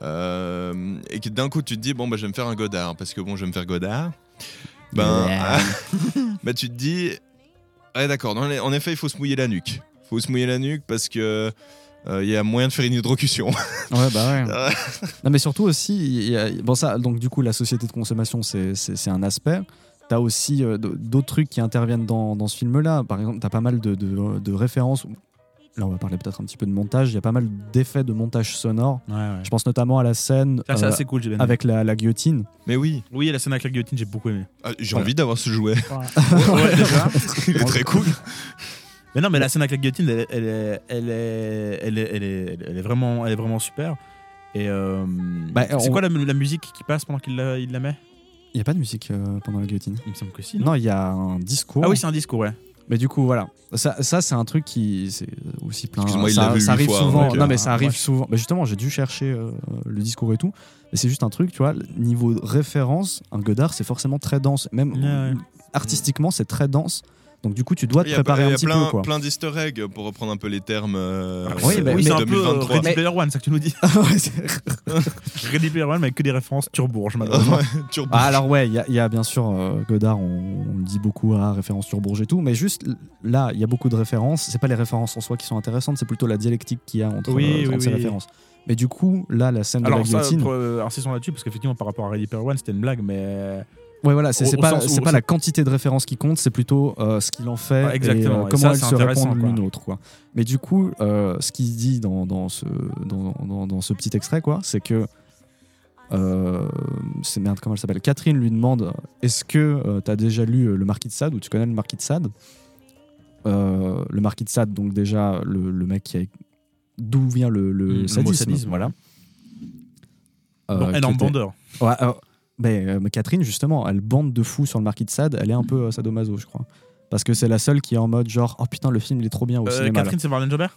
euh, et que d'un coup tu te dis, bon, bah, je vais me faire un Godard, parce que bon, je vais me faire Godard, ben, Yeah. bah, tu te dis, ouais, d'accord, dans les- en effet, il faut se mouiller la nuque. Il faut se mouiller la nuque parce que. euh, Il y a moyen de faire une hydrocution. Ouais, bah ouais. non, mais surtout aussi, il y a- bon, ça, donc du coup, la société de consommation, c'est un aspect. T'as aussi euh, d'autres trucs qui interviennent dans, dans ce film-là. Par exemple, t'as pas mal de, de- de références. Là, on va parler peut-être un petit peu de montage. Il y a pas mal d'effets de montage sonore. Ouais, ouais. Je pense notamment à la scène Ça, euh, assez cool, bien avec la, la guillotine. Mais oui, Oui, la scène avec la guillotine, j'ai beaucoup aimé. Ah, j'ai Voilà. envie d'avoir ce jouet. ouais, déjà. Il est très cool. Mais non, mais la scène avec la guillotine, elle, elle est, elle est, elle est, elle est, elle est vraiment, elle est vraiment super. Et euh, Bah, c'est on- quoi la, la musique qui passe pendant qu'il la, il la met? Il n'y a pas de musique euh, pendant la guillotine? Il me semble que si. Non, il y a un discours. Ah oui, c'est un discours, ouais. Mais du coup, voilà. Ça, ça c'est un truc qui. C'est aussi plein. Excuse-moi, il ça, l'a vu ça huit arrive fois, souvent. donc, euh, non, mais ça arrive ouais. souvent. Bah, justement, j'ai dû chercher euh, le discours et tout. Mais c'est juste un truc, tu vois. Niveau de référence, un Godard, c'est forcément très dense. Même Ouais, ouais. artistiquement, c'est très dense. Donc, du coup, tu dois te Il y a, préparer il y un a petit plein, peu, d'easter eggs pour reprendre un peu les termes. euh, Oui, bah, oui, mais- c'est un peu euh, 2023. Ready Player One, c'est ça que tu nous dis. Ready Player One, mais avec que des références turbourges, malheureusement. Ouais. Ah, alors ouais, il y, a- il y a bien sûr euh, Godard, on, on le dit beaucoup à référence sur Bourges et tout, mais juste là, il y a beaucoup de références. C'est pas les références en soi qui sont intéressantes, c'est plutôt la dialectique qu'il y a entre, Oui, euh, oui, ces oui. références. Mais du coup, là, la scène de la Alors, ça, guillotine, euh, insistons là-dessus, parce qu'effectivement, par rapport à Ready Player One, c'était une blague, mais Ouais, voilà, c'est pas, c'est pas la quantité de références qui compte, c'est plutôt euh, ce qu'il en fait Ouais, exactement. et euh, Et comment elles se répondent l'une l'autre. quoi. Mais du coup, euh, ce qu'il dit dans, dans, ce, dans, dans- dans ce petit extrait, quoi, c'est que. c'est merde, comment elle s'appelle? Catherine lui demande Est-ce que tu as déjà lu Le Marquis de Sade ou tu connais Le Marquis de Sade? Le Marquis de Sade, donc déjà le, le mec qui a. D'où vient le, le Mm, le sadisme, Voilà. Euh, énorme était- bandeur. Ouais, euh, ben, euh, Catherine, justement, elle bande de fou sur le marquis de Sade. Elle est un peu euh, sadomaso, je crois. Parce que c'est la seule qui est en mode genre, oh putain, le film il est trop bien au Euh, cinéma. Catherine, c'est Marlène Jobert?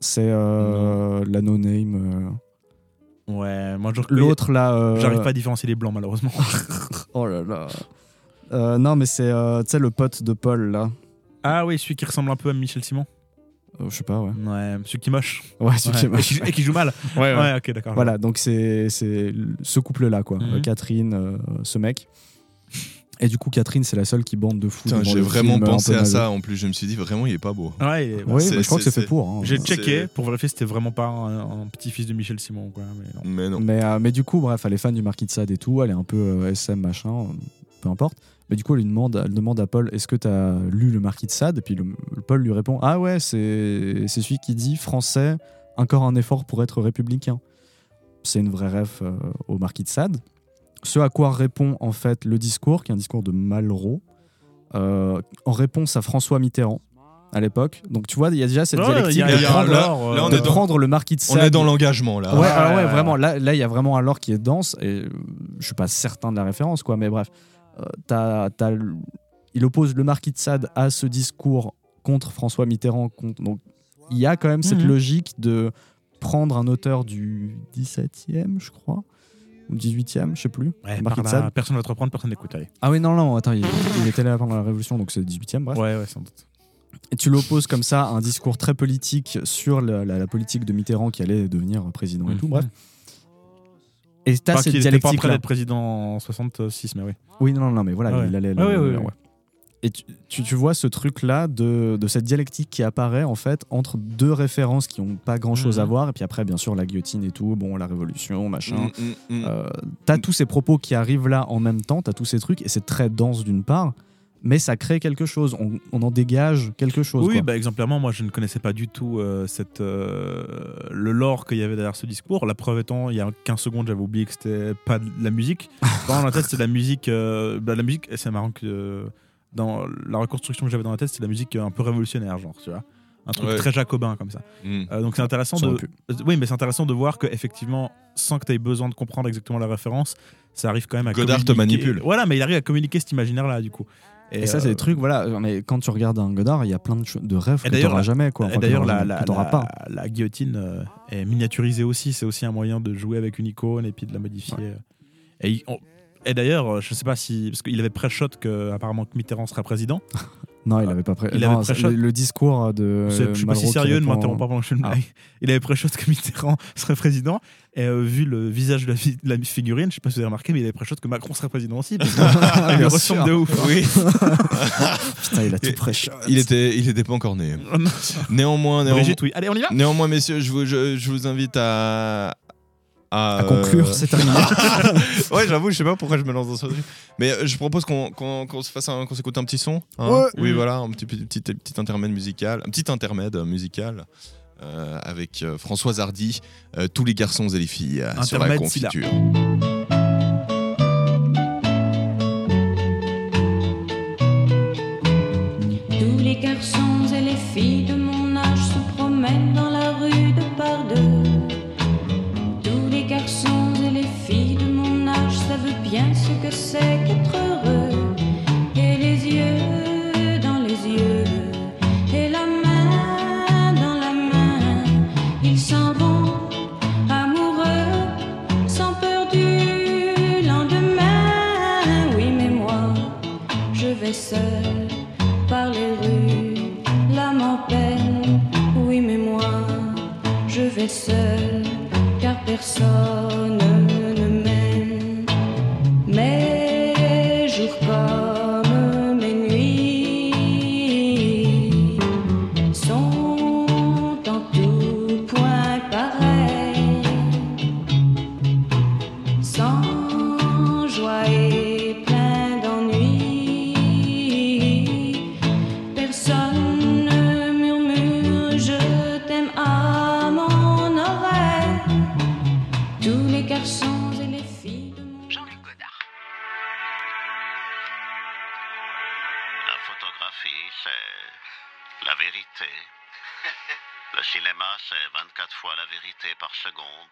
C'est euh, la no name. Ouais, moi je L'autre là. euh, J'arrive pas à différencier les blancs malheureusement. Oh là là. Euh, non, mais c'est euh, tu sais le pote de Paul là. ah oui, celui qui ressemble un peu à Michel Simon. Euh, je sais pas, ouais. Ouais, celui qui moche. Ouais, celui qui moche. Et, qui, et qui joue mal. Ouais, ouais. ok, d'accord. Voilà, donc c'est c'est ce couple là quoi. Mhm. Euh, Catherine, euh, ce mec. Et du coup, Catherine, c'est la seule qui bande de fou. J'ai vraiment pensé à ça en plus. Je me suis dit vraiment, il est pas beau. Ouais, est- Oui, je crois que c'est fait pour. hein. J'ai checké pour vérifier si c'était vraiment pas un, un petit-fils de Michel Simon. Quoi, mais non. Mais non. Mais, euh, mais du coup, bref, elle est fan du Marquis de Sade et tout. Elle est un peu euh, SM machin, peu importe. Mais du coup, elle, lui demande, elle demande à Paul Est-ce que tu as lu le Marquis de Sade? Et puis le, le Paul lui répond Ah ouais, c'est c'est celui qui dit français, encore un effort pour être républicain. C'est une vraie ref euh, au Marquis de Sade. Ce à quoi répond en fait le discours, qui est un discours de Malraux, euh, en réponse à François Mitterrand à l'époque. Donc tu vois, il y a déjà cette dialectique de prendre, euh, là, on de est dans- prendre le Marquis de On Sade. est dans l'engagement là. Ouais, alors ouais, ouais, ouais. vraiment. Là, là, il y a vraiment un lore qui est dense et je suis pas certain de la référence, quoi. Mais bref, Euh, il oppose le marquis de Sade à ce discours contre François Mitterrand. contre- donc, il y a quand même cette Mhm. logique de prendre un auteur du 17e, je crois, ou 18e, je sais plus. Ouais, marquis de personne va te reprendre, personne n'écoute. Ah oui, non, non, attends, il, il était là pendant la Révolution, donc c'est le 18e, bref. Ouais, ouais, sans doute. Et tu l'opposes comme ça à un discours très politique sur la, la- la politique de Mitterrand qui allait devenir président et tout, Mhm. bref. Et t'as cette était pas dialectique prêt d'être président en 66, mais oui. Oui, non, non, mais voilà, Ah ouais. il allait. Ah ouais, le- ouais. Et tu, tu, tu vois ce truc-là de, de cette dialectique qui apparaît en fait entre deux références qui n'ont pas grand-chose Mhm. à voir, et puis après, bien sûr, la guillotine et tout, bon, la révolution, machin. Mm, mm, mm. Euh, t'as tous ces propos qui arrivent là en même temps, t'as tous ces trucs, et c'est très dense d'une part, mais ça crée quelque chose, on, on en dégage quelque chose. Oui, quoi. bah, exemplairement, moi je ne connaissais pas du tout euh, cette, euh, le lore qu'il y avait derrière ce discours. La preuve étant, il y a 15 secondes, j'avais oublié que c'était pas de la musique. Dans la tête, c'était de la musique. euh, bah, la musique, et c'est marrant que euh, dans la reconstruction que j'avais dans la tête, c'est de la musique un peu révolutionnaire, genre, tu vois. Un truc Ouais. très jacobin comme ça. Mm. Euh, donc c'est intéressant Ça de. Oui, mais c'est intéressant de voir que effectivement, sans que tu aies besoin de comprendre exactement la référence, ça arrive quand même à Godard te manipule. Voilà, mais il arrive à communiquer cet imaginaire-là, du coup. Et, ça, c'est euh, des trucs, voilà, mais quand tu regardes un Godard, il y a plein de, rêves Et que la- jamais, quoi. Et d'ailleurs, la, la, guillotine euh, est miniaturisée aussi. C'est aussi un moyen de jouer avec une icône et puis de la modifier. Et, d'ailleurs, euh, je sais pas si. Parce qu'il avait pré-shot que, apparemment, que Mitterrand serait président. Non, il avait pas prêt. Il non, avait pré-shot. le, le discours de. C'est- je suis pas si Malraux qui sérieux, ne m'interromps pas pendant que je fais une Ah. Il avait pré-shot que Mitterrand serait président. Et euh, vu le visage de la, fi- de la figurine, je sais pas si vous avez remarqué, mais il avait pré-shot que Macron serait président aussi. parce que il ressemble de ouf. hein. Oui. Putain, il a tout pré-shot. Il était, il était pas encore né. Néanmoins, néanmoins, Brigitte, oui. Allez, on y va néanmoins, messieurs, je vous, je, je vous invite à. À, À conclure, euh, c'est terminé. ouais, j'avoue, je sais pas pourquoi je me lance dans ce truc. Mais euh, je propose qu'on se fasse qu'on s'écoute un petit son. hein. Ouais. Oui, voilà, un petit, petit, petit, petit intermède musical, un petit intermède euh, musical euh, avec euh, Françoise Hardy, euh, tous les garçons et les filles euh, sur la confiture. Tous les garçons et les filles c'est qu'être heureux. Et les yeux dans les yeux, et la main dans la main, ils s'en vont amoureux, sans peur du lendemain. Oui, mais moi, je vais seul par les rues, l'âme en peine. Oui, mais moi, je vais seul, car personne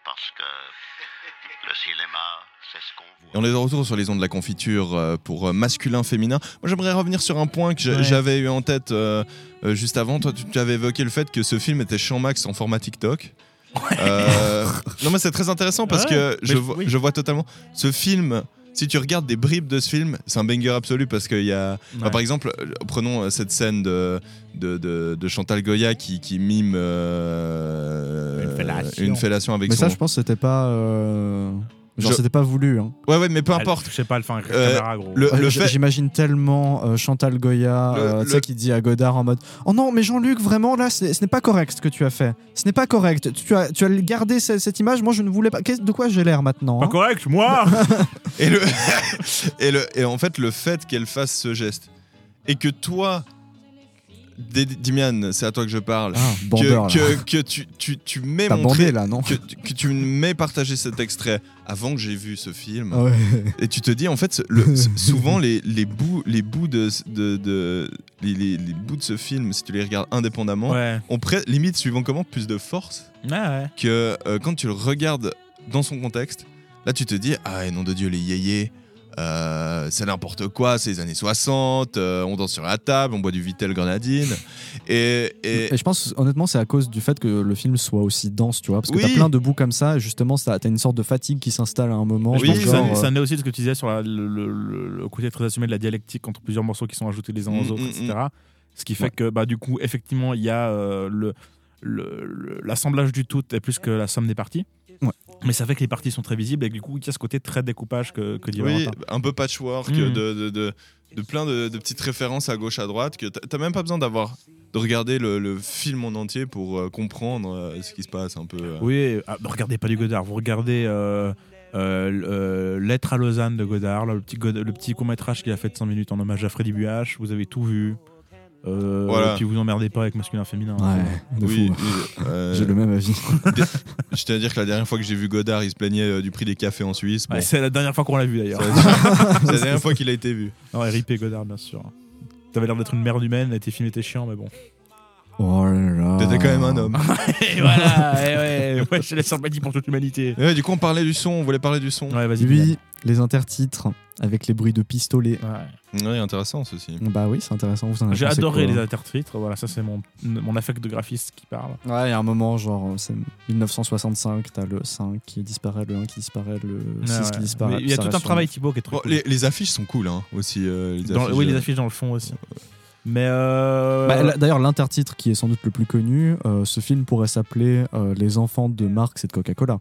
parce que le cinéma, c'est ce qu'on voit. Et on est de retour sur les ondes de la confiture euh, pour euh, masculin-féminin. Moi, j'aimerais revenir sur un point que j'a- Ouais. j'avais eu en tête euh, juste avant. Toi, tu, avais évoqué le fait que ce film était champ max en format TikTok. Euh, non, mais c'est très intéressant parce Ouais. que oui. je vois totalement ce film. Si tu regardes des bribes de ce film, c'est un banger absolu parce qu'il y a. par exemple, euh, prenons euh, cette scène de, de, de- de Chantal Goya qui, qui mime euh, Une fellation. une fellation avec Mais son. ça, je pense que c'était pas. euh, Genre, Je- c'était pas voulu. Hein. Ouais, ouais, mais peu importe. Je sais pas, elle fait un Euh, caméra gros. le- fait- J'imagine tellement euh, Chantal Goya, Le- euh, tu le- sais, qui dit à Godard en mode Oh non, mais Jean-Luc, vraiment, là, ce n'est pas correct ce que tu as fait. Ce n'est pas correct. Tu as, tu as gardé ce- cette image, moi, je ne voulais pas. De quoi j'ai l'air maintenant Pas hein correct, moi Et, le et, le, et en fait, le fait qu'elle fasse ce geste et que toi, Dimian, c'est à toi que je parle, Ah, bandeur, là. que, que, que tu, tu, tu m'aies montré, bandé, là, non que, que tu m'aies partagé cet extrait avant que j'ai vu ce film. Ah ouais. Et tu te dis, en fait, le- souvent, les, les, bouts, les, bouts de, de, de- les, les- les bouts de ce film, si tu les regardes indépendamment, Ouais. ont près- limite, suivant comment, plus de force Ouais, ouais. que euh, quand tu le regardes dans son contexte, là tu te dis ah nom de Dieu les yéyés, euh, c'est n'importe quoi, c'est les années 60, euh, on danse sur la table, on boit du Vitel grenadine et, et- Et je pense honnêtement c'est à cause du fait que le film soit aussi dense, tu vois, parce que Oui. t'as plein de bouts comme ça, et justement t'as une sorte de fatigue qui s'installe à un moment. Je pense que ça, genre, ça euh, naît aussi de ce que tu disais sur la- le, le- le- le côté très assumé de la dialectique entre plusieurs morceaux qui sont ajoutés les uns aux Mm, autres, mm, etc. Ce qui fait que, bah, du coup, effectivement, il y a euh, le, le- le- l'assemblage du tout est plus que la somme des parties. Mais ça fait que les parties sont très visibles et que, du coup, il y a ce côté très découpage que, que dit oui, un peu patchwork de, de, de, de plein de, petites références à gauche à droite que t'as même pas besoin d'avoir de regarder le, le film en entier pour euh, comprendre euh, ce qui se passe un peu. euh. Oui, ah, bah, regardez pas du Godard, vous regardez Lettre à Lausanne de Godard, là, le petit, God- le petit court-métrage qu'il a fait de 100 minutes en hommage à Freddy Buach, vous avez tout vu. Euh, Voilà. Et puis vous emmerdez pas avec masculin féminin. Ouais, de Oui, euh, J'ai le même avis. Je tiens à dire que la dernière fois que j'ai vu Godard, il se plaignait euh, du prix des cafés en Suisse. Bon, Ouais, c'est la dernière fois qu'on l'a vu d'ailleurs. c'est la dernière fois qu'il a été vu. Non, RIP Godard, bien sûr. T'avais l'air d'être une merde humaine, tes films étaient chiants, mais bon. Oh là là. T'étais quand même un homme. et voilà, et ouais, ouais, je laisse sympathie pour toute l'humanité. Ouais, du coup, on parlait du son, on voulait parler du son. Ouais, vas-y. Oui, les intertitres avec les bruits de pistolet. Ouais. Ouais, intéressant ceci. Bah oui, c'est intéressant. J'ai adoré quoi les intertitres, voilà, ça c'est mon, mon affect de graphiste qui parle. Ouais, il y a un moment, genre, c'est 1965, t'as le 5 qui disparaît, le 1 qui disparaît, le 6 Ouais, ouais. qui disparaît. Il y a tout un travail. Thibaut qui est très Bon, cool. les, les affiches sont cool, hein, aussi. euh, les Dans- affiches, oui, les euh, affiches dans le fond aussi. Mais euh, Bah, là, D'ailleurs, l'intertitre qui est sans doute le plus connu, euh, ce film pourrait s'appeler euh, Les enfants de Marx et de Coca-Cola.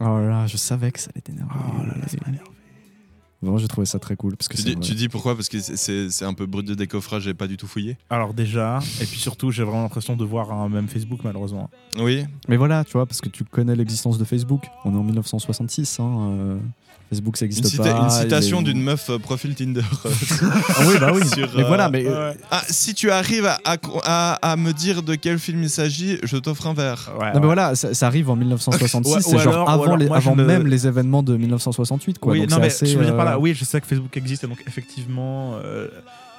Oh là, je savais que ça allait t'énerver. Oh là là, ça m'a énervé. Vraiment, j'ai trouvé ça très cool. Parce que Tu dis, vrai. tu dis pourquoi? Parce que c'est- un peu brut de décoffrage et pas du tout fouillé Alors déjà, et puis surtout, j'ai vraiment l'impression de voir un même Facebook malheureusement. Oui. Mais voilà, tu vois, parce que tu connais l'existence de Facebook. On est en 1966. Hein, euh, Facebook, ça Une, n'existe cita- pas. une citation d'une meuf euh, profil Tinder. Ah oui, bah oui. Sur, mais euh, voilà, mais. Ouais. Ah, si tu arrives à, à, à- à me dire de quel film il s'agit, je t'offre un verre. Ouais, Non, mais voilà, ça, ça arrive en 1966. Ouais, ou c'est genre alors- avant, alors, les, moi, je avant ne- même les événements de 1968. Quoi. oui, Donc non, c'est mais assez, je veux dire par là, euh, oui, je sais que Facebook existe, et donc effectivement, euh,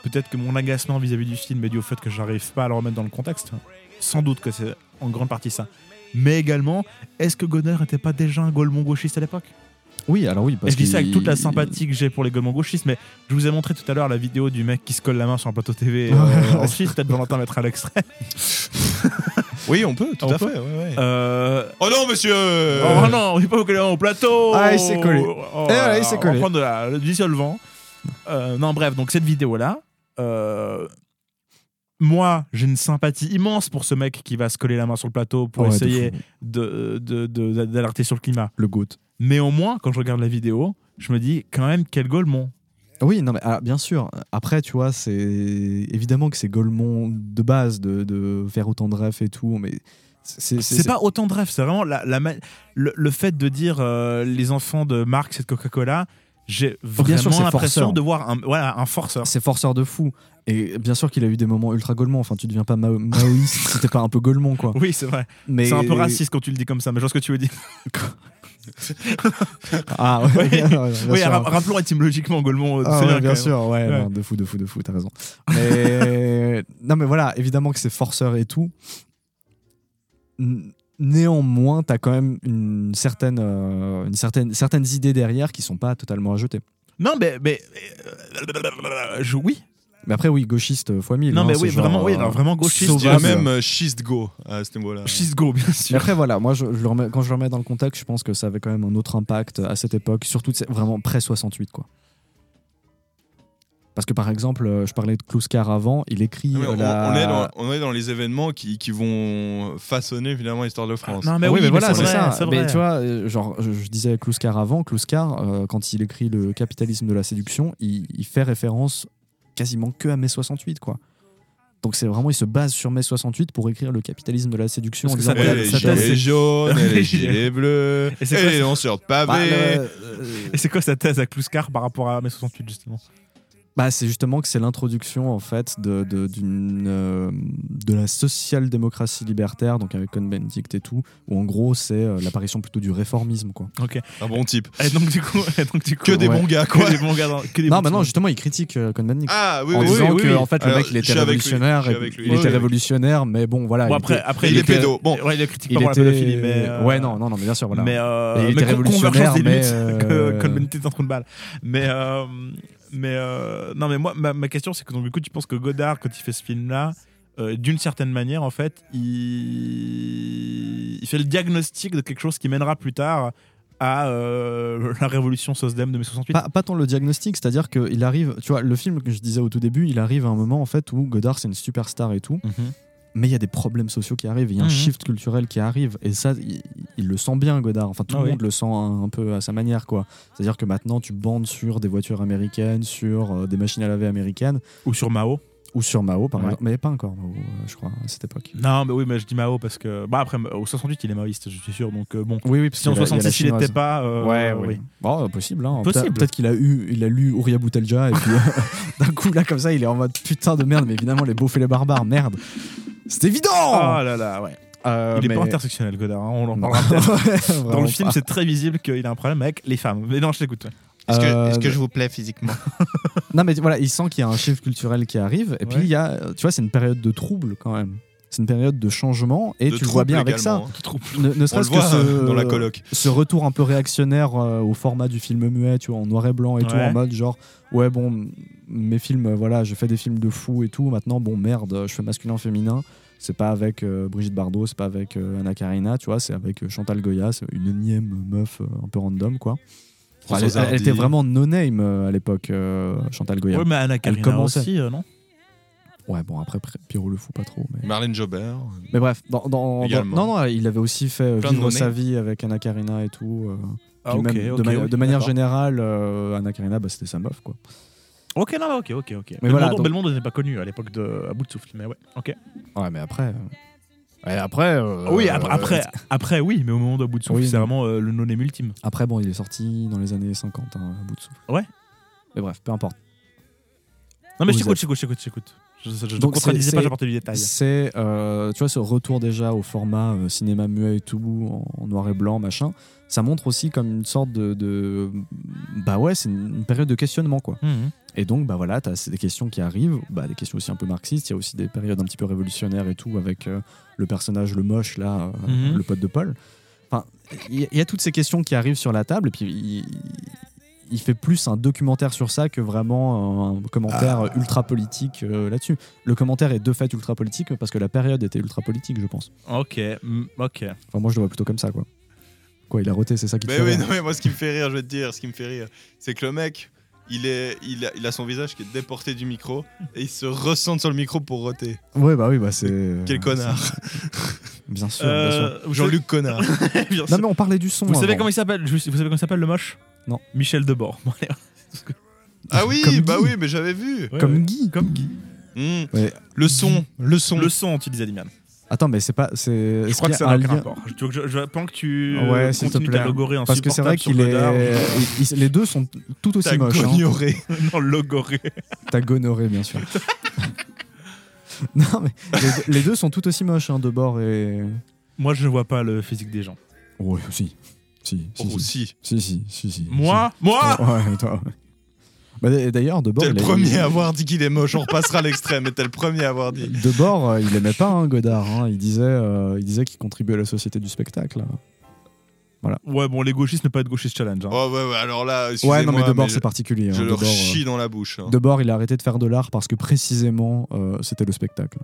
peut-être que mon agacement vis-à-vis du film est dû au fait que j'arrive pas à le remettre dans le contexte. Sans doute que c'est en grande partie ça. Mais également, est-ce que Godard n'était pas déjà un Gaulmon gauchiste à l'époque? Oui, alors oui. Et Parce je dis ça avec toute la sympathie que j'ai pour les Gaulmont gauchistes, mais je vous ai montré tout à l'heure la vidéo du mec qui se colle la main sur un plateau TV. Euh, ensuite, peut-être Valentin mettra l'extrait. Oui, on peut, tout On à peut fait. ouais, ouais. Euh, Oh non, monsieur Oh non, on n'est pas vous coller au plateau Ah, il s'est collé. Oh, Eh ouais, il s'est On collé. prendre de la- du solvant. Euh, non, bref, donc cette vidéo-là, euh, moi, j'ai une sympathie immense pour ce mec qui va se coller la main sur le plateau pour Ouais, essayer fou. de- de- de- d'alerter sur le climat. Le GOAT. Néanmoins, quand je regarde la vidéo, je me dis quand même quel Golemont. Oui, non, mais ah, bien sûr. Après, tu vois, c'est évidemment que c'est Golemont de base de, de faire autant de refs et tout, mais c'est pas autant de rêve, c'est vraiment la, la le, le fait de dire euh, les enfants de Marx et de Coca-Cola. J'ai sûr, vraiment l'impression de voir un, voilà, un forceur. C'est forceur de fou. Et bien sûr qu'il a eu des moments ultra Golemont. Enfin, tu deviens pas mao- maoïste si t'es pas un peu Golemont, quoi. Oui, c'est vrai. Mais C'est un peu raciste quand tu le dis comme ça, mais je vois ce que tu veux dire. Ah ouais, Oui. Oui, sûr. rappelons étymologiquement Golemont. euh, Ah ouais, bien sûr, ouais, Ouais. non, de fou, de fou, de fou, t'as raison. Mais non, mais voilà, évidemment que c'est forceur et tout. Néanmoins, t'as quand même une certaine, euh, une certaine, certaines idées derrière qui sont pas totalement à jeter. Non, mais. mais euh, je- oui. Mais après, oui, gauchiste fois mille. Non, hein, mais oui, genre, vraiment, oui, euh, non, vraiment gauchiste. Je dirais même euh, schiste go à ce niveau-là. Schiste go, bien Mais sûr. après, voilà, moi, je, je le remets- quand je le remets dans le contexte, je pense que ça avait quand même un autre impact à cette époque, surtout vraiment près 68, quoi. Parce que par exemple, euh, je parlais de Kluskar avant, il écrit Non, mais euh, on, la- on est dans, on est dans les événements qui, qui vont façonner finalement l'histoire de France. Non, mais oui, oui, mais voilà, c'est ça. Mais tu vois, euh, genre, je, je disais Kluskar avant, Kluskar, euh, quand il écrit le capitalisme de la séduction, il, il fait référence quasiment que à mai 68, quoi. Donc c'est vraiment, il se base sur mai 68 pour écrire le capitalisme de la séduction. Parce en que disant, ça- voilà, les thèse, gilets c'est- jaunes, et les gilets bleus, Et et, c'est quoi, les lanceurs de pavés. Bah, le- Et c'est quoi sa thèse à Kluskar par rapport à mai 68, justement? Bah, c'est justement que c'est l'introduction en fait de, de, d'une, euh, de la social-démocratie libertaire, donc avec Cohn-Bendit et tout, où en gros c'est euh, l'apparition plutôt du réformisme quoi. Ok. Un bon type. Et donc, du coup. et donc, du coup Que des Ouais. bons gars, que quoi. des bons gars dans- que des Non, bons bah non, justement il critique euh, Cohn-Bendit Ah oui, en oui, disant oui, que oui. en fait le Alors, mec il était révolutionnaire, lui. il Oui, était oui. révolutionnaire, mais bon voilà. Bon, il après, était- après, Il est était- pédo. Bon. Ouais, il est critique il pas pour la était- pédophilie, mais. euh, Ouais, non, non, non, mais bien sûr, voilà. Mais, euh, il mais était révolutionnaire, mais, euh, que Cohn-Bendit est un trou de balle. Mais, euh, mais euh, non, mais moi, ma, ma question, c'est que donc, du coup, tu penses que Godard, quand il fait ce film-là, euh, d'une certaine manière, en fait, il... il fait le diagnostic de quelque chose qui mènera plus tard à euh, la révolution SOSDEM de mai 68. Pas, pas tant le diagnostic, c'est-à-dire qu'il arrive, tu vois, le film que je disais au tout début, il arrive à un moment en fait où Godard c'est une superstar et tout, Mhm. Mais il y a des problèmes sociaux qui arrivent, il y a un Mhm. shift culturel qui arrive, et ça, il, il le sent bien, Godard. Enfin, tout Ah le oui. monde le sent un, un peu à sa manière, quoi. C'est-à-dire que maintenant, tu bandes sur des voitures américaines, sur euh, des machines à laver américaines, Ou sur Mao. Ou sur Mao, par Ouais. exemple, mais pas encore Mao, euh, je crois, à cette époque. Non, mais oui, mais je dis Mao parce que. Bah, après, au 68, il est maoïste, je suis sûr. Donc, euh, bon. Oui, oui, parce Si en qu'il y a- il y a la 66, il n'était pas. euh, Ouais, oui. oui. Bon, possible. Hein. Possible. Peut-être qu'il a eu, il a lu Ouria Boutelja et puis d'un coup là comme ça, il est en mode putain de merde. Mais évidemment, les beaufs et les barbares, merde. C'est évident. Oh là là, ouais. Euh, il est mais- pas intersectionnel, Godard. hein, on en parlera Dans le film, c'est très visible qu'il a un problème avec les femmes. Mais non, je t'écoute. ouais. Est-ce que, Euh, que je vous plais physiquement? Non, mais voilà, il sent qu'il y a un chiffre culturel qui arrive. Et puis il y a, tu vois, c'est une période de trouble quand même. C'est une période de changement et De tu le vois bien avec ça. hein. Ne, serait-ce que ce, dans la coloc. ce retour un peu réactionnaire euh, au format du film muet, tu vois, en noir et blanc et tout, en mode genre, ouais, bon, mes films, euh, voilà, je fais des films de fous et tout, maintenant, bon, merde, je fais masculin-féminin. C'est pas avec euh, Brigitte Bardot, c'est pas avec euh, Anna Karina, tu vois, c'est avec euh, Chantal Goya, c'est une énième meuf euh, un peu random, quoi. Enfin, elle, elle était vraiment no-name euh, à l'époque, euh, Chantal Goya. Ouais, mais Anna Karina commençait. aussi, euh, non? Ouais, bon, après, Pr- Pierrot le fou, pas trop. Mais, Marlène Jobert. mais bref, dans, dans- dans- Également. non, non, il avait aussi fait Plein Vivre sa vie avec Anna Karina et tout. euh, Ah, de, ma- manière générale, euh, Anna Karina, bah, c'était sa meuf, quoi. Ok, non, ok, ok, ok. Mais voilà, Belmondo, donc- Belmondo n'était pas connu à l'époque de à bout de souffle, mais ouais, ok. Ouais, mais après. Ouais, après. euh, oui, après, euh, après, après, oui, mais au moment de bout de souffle, Oui, c'est vraiment euh, le non-name ultime. Après, bon, il est sorti dans les années 50, hein, bout de souffle. Ouais. Mais bref, peu importe. Non, mais je t'écoute, êtes- je t'écoute, je Donc, contredisais pas, j'apportais du détail. C'est, tu vois, ce retour déjà au format cinéma muet et tout, en, en noir et blanc, machin, ça montre aussi comme une sorte de. de- bah ouais, c'est une, une période de questionnement, quoi. Mhm. Et donc, bah voilà, t'as des questions qui arrivent, bah, des questions aussi un peu marxistes, il y a aussi des périodes un petit peu révolutionnaires et tout, avec euh, le personnage, le moche, là, euh, Mhm. le pote de Paul. Enfin, il y, a toutes ces questions qui arrivent sur la table, et puis il, il fait plus un documentaire sur ça que vraiment un commentaire Ah. ultra politique euh, là-dessus. Le commentaire est de fait ultra politique parce que la période était ultra politique, je pense. Ok, ok. Enfin, moi, je le vois plutôt comme ça, quoi. Quoi, il a roté, c'est ça qui te Mais fait oui, rire non, mais moi, ce qui me fait rire, je vais te dire, ce qui me fait rire, c'est que le mec, il, est, il, a, il a son visage qui est déporté du micro et il se ressente sur le micro pour roter. Ouais, bah oui, bah c'est. Quel connard. Bien sûr, bien sûr. Euh, Jean-Luc Connard. Non, mais on parlait du son. Vous savez comment il s'appelle? Vous savez comment il s'appelle le moche? Non. Michel Debord. Ah oui, Comme bah Guy. oui, mais j'avais vu. Ouais, Comme ouais. Guy. Comme Guy. Hmm. Ouais. Le son, le son. Le son, tu disais, Dimian. Attends, mais c'est pas. Je crois que ça n'a un aucun lien rapport. Je, je, je- pendant que tu Ouais, continues ta Parce que c'est vrai qu'il est. il- il- les deux sont tout aussi T'as moches. hein. gognoré. non, logorée. T'as gonoré, bien sûr. non, mais les, deux- les deux sont tout aussi moches, hein, de bord et. Moi, je ne vois pas le physique des gens. Oui, si. Si, si, Oh, si. si. Si, si, si. Moi si. Moi? Ouais, toi, ouais. Bah, D'ailleurs, De Bord. T'es le premier à avoir dit qu'il est moche. On repassera à l'extrême, mais t'es le premier à avoir dit. De Bord, euh, il aimait pas hein, Godard. hein. Il disait, euh, il disait qu'il contribuait à la société du spectacle. Ouais, bon, les gauchistes ne pas être gauchistes challenge. hein. Oh, ouais, ouais, alors là, Ouais, non, mais De Bord, je- c'est particulier. Je hein. leur De Bord, euh, chie dans la bouche. hein. De Bord, il a arrêté de faire de l'art parce que précisément, euh, c'était le spectacle.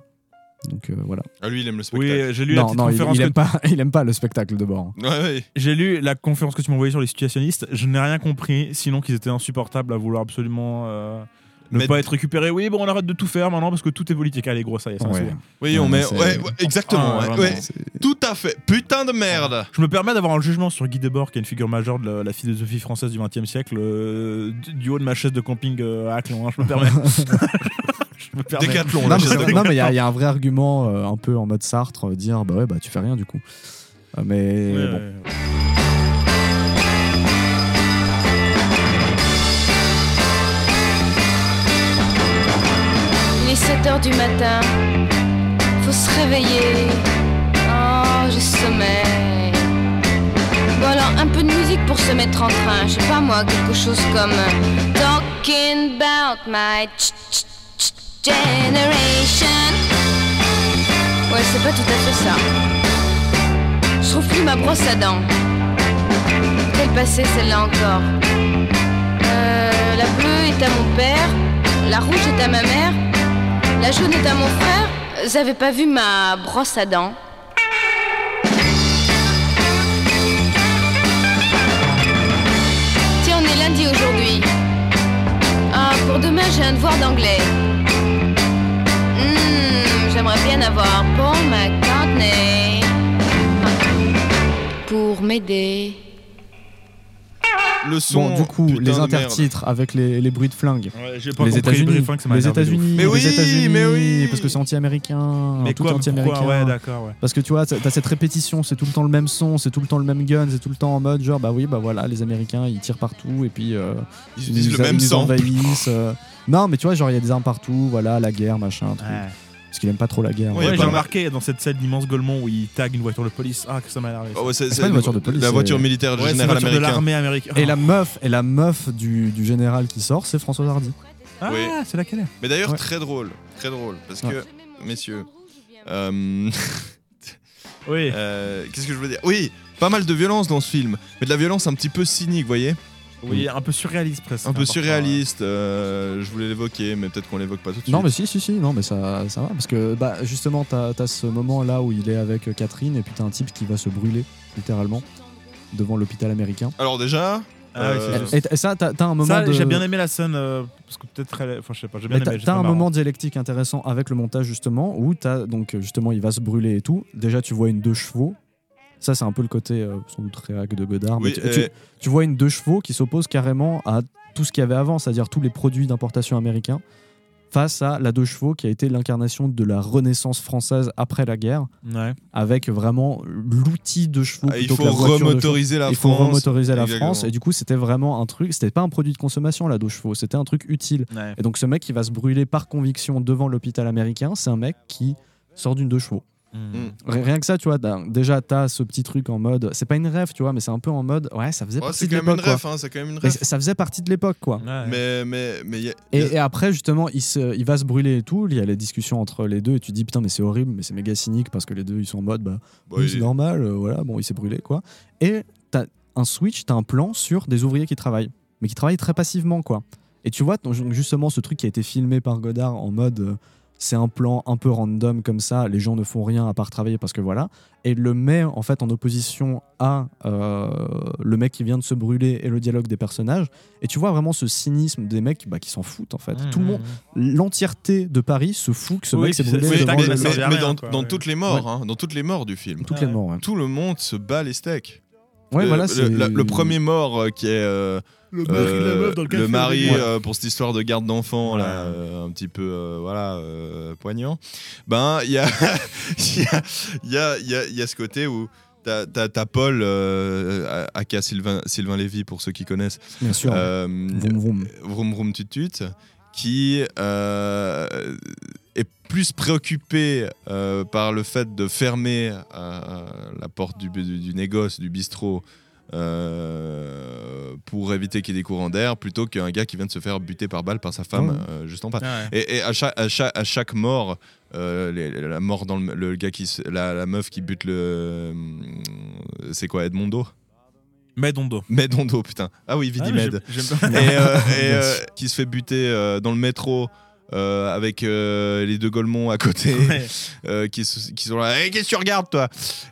Donc euh, voilà. Ah, lui, il aime le Oui, spectacle. j'ai lu la Non, petite non, il, conférence il que aime pas, il aime pas le spectacle de Bord. Ouais, ouais. J'ai lu la conférence que tu m'as envoyée sur les situationnistes. Je n'ai rien compris, sinon qu'ils étaient insupportables à vouloir absolument euh, ne Mais- pas être récupérés. Oui, bon, on arrête de tout faire maintenant parce que tout est politique. Allez, gros, ça y est, ça Ouais. Oui, on Ouais, met. c'est- Ouais, ouais, exactement. Ah, ouais, Tout à fait. Putain de merde. Je me permets d'avoir un jugement sur Guy Debord, qui est une figure majeure de la, la philosophie française du XXe siècle, euh, du- haut de ma chaise de camping euh, à Aclon. hein, je me permets. je me permets. Décathlon, Non, là. mais il y, a- il y a un vrai argument euh, un peu en mode Sartre, euh, dire bah ouais, bah tu fais rien du coup. Euh, mais Ouais, bon. Du matin, faut se réveiller. Oh, j'ai sommeil. Bon alors, un peu de musique pour se mettre en train. Je sais pas moi, quelque chose comme Talking about my generation. Ouais, c'est pas tout à fait ça. Je trouve ma brosse à dents. Quelle passée celle-là encore Euh, La bleue est à mon père, la rouge est à ma mère, la jaune est à mon frère. J'avais pas vu ma brosse à dents. Tiens, on est lundi aujourd'hui. Ah, pour demain, j'ai un devoir d'anglais. Hmm, J'aimerais bien avoir Paul McCartney pour m'aider. Le son. Bon, du coup, les intertitres avec les, les bruits de. Ouais, pas Les États-Unis, les. États-Unis, Mais les oui, États-Unis, mais oui. parce que c'est anti-américain, Mais tout quoi, anti-américain. Ouais, d'accord, ouais. Parce que tu vois, t'as cette répétition, c'est tout le temps le même son, c'est tout le temps le même gun, c'est tout le temps en mode genre bah oui, bah voilà, les Américains ils tirent partout et puis euh, Ils ils utilisent nous, le même ils envahissent. euh. Non, mais tu vois, genre il y a des armes partout, voilà, la guerre, machin, truc. Ouais. Parce qu'il aime pas trop la guerre. Ouais, Ouais, y a j'ai remarqué dans cette scène d'immense Golemont où il tag une voiture de police. Ah, que ça m'a énervé. Oh, ouais, c'est- pas une voiture de police, La voiture militaire Ouais, une générale voiture de l'armée américaine. Et la meuf, et la meuf du, du général qui sort, c'est François Hardy. Ah, Oui. c'est laquelle Mais d'ailleurs, Ouais. très drôle. Très drôle. Parce Ouais. que, messieurs. euh, Oui. euh, Qu'est-ce que je veux dire? Oui, pas mal de violence dans ce film. Mais de la violence un petit peu cynique, vous voyez? Oui, un peu surréaliste presque. Un peu hein, surréaliste. euh, je voulais l'évoquer, mais peut-être qu'on l'évoque pas tout de suite. Non, mais si, si, si, non, mais ça, ça va. Parce que bah, justement, t'as as ce moment là où il est avec Catherine et puis t'as un type qui va se brûler, littéralement, devant l'hôpital américain. Alors, déjà. Ah oui, euh, c'est Et, et ça, t'as t'as un moment. Ça, de... j'ai bien aimé la scène euh, parce que peut-être elle- enfin je sais pas, j'ai bien aimé. t'as trouvé un marrant. moment dialectique intéressant avec le montage justement où t'as donc justement il va se brûler et tout. Déjà tu vois une deux chevaux. Ça c'est un peu le côté euh, sans doute réac de Godard. Oui, mais tu, euh, tu- tu vois une deux chevaux qui s'oppose carrément à tout ce qu'il y avait avant, c'est-à-dire tous les produits d'importation américains, face à la deux chevaux qui a été l'incarnation de la renaissance française après la guerre, Ouais. avec vraiment l'outil de chevaux. Ah, il faut la remotoriser la Il faut France. remotoriser la. France. Et du coup, c'était vraiment un truc. C'était pas un produit de consommation, la deux chevaux. C'était un truc utile. Ouais. Et donc, ce mec qui va se brûler par conviction devant l'hôpital américain, c'est un mec qui sort d'une deux chevaux. Mm. Ri- Rien que ça, tu vois, déjà, t'as ce petit truc en mode. C'est pas une rêve, tu vois, mais c'est un peu en mode. Ouais, ça faisait Ouais, partie de l'époque. hein, c'est quand même une Mais c- ça faisait partie de l'époque, quoi. Ouais. Mais, mais, mais y a- Et, y a- et après, justement, il, se- il va se brûler et tout. Il y a les discussions entre les deux. Et tu dis, putain, mais c'est horrible, mais c'est méga cynique parce que les deux, ils sont en mode, bah, oui, il c'est est- normal, euh, voilà, bon, il s'est brûlé, quoi. Et t'as un switch, t'as un plan sur des ouvriers qui travaillent, mais qui travaillent très passivement, quoi. Et tu vois, donc, justement, ce truc qui a été filmé par Godard en mode. euh, c'est un plan un peu random comme ça, les gens ne font rien à part travailler parce que voilà, et le met en fait en opposition à euh, le mec qui vient de se brûler et le dialogue des personnages, et tu vois vraiment ce cynisme des mecs bah, qui s'en foutent en fait. Mmh, Tout le monde, l'entièreté de Paris se fout que ce Oui, mec s'est c'est- brûlé mais, mais rien, dans, quoi, dans ouais. toutes les morts, hein, dans toutes les morts du film, toutes les morts. ouais. tout le monde se bat les steaks. Ouais, Le- voilà, le, premier mort euh, qui est euh, Le euh, le mari Ouais. euh, pour cette histoire de garde d'enfants là, euh, un petit peu euh, voilà euh, poignant. Ben il y a il y a il y a, y a- il y a ce côté où T'as, t'as- t'as Paul, euh, aka Sylvain, Sylvain Lévy, pour ceux qui connaissent, Bien sûr. euh, Vroom, vroom. vroom vroom tut tut, qui euh, est plus préoccupé euh, par le fait de fermer euh, la porte du, du, du négoce, du bistrot, euh, pour éviter qu'il y ait des courants d'air plutôt qu'un gars qui vient de se faire buter par balle par sa femme euh, juste en bas. Ouais. Et, et à, chaque, à, chaque, à chaque mort, euh, les- la mort dans le, le gars qui, la, la meuf qui bute le, c'est quoi Edmondo? Medondo. Medondo, putain. Ah oui, Ah, Vidi mais Med. Et, euh, euh, qui se fait buter dans le métro. Euh, avec euh, les deux Golemons à côté Ouais. euh, qui, sont là Eh, qu'est-ce que tu regardes toi?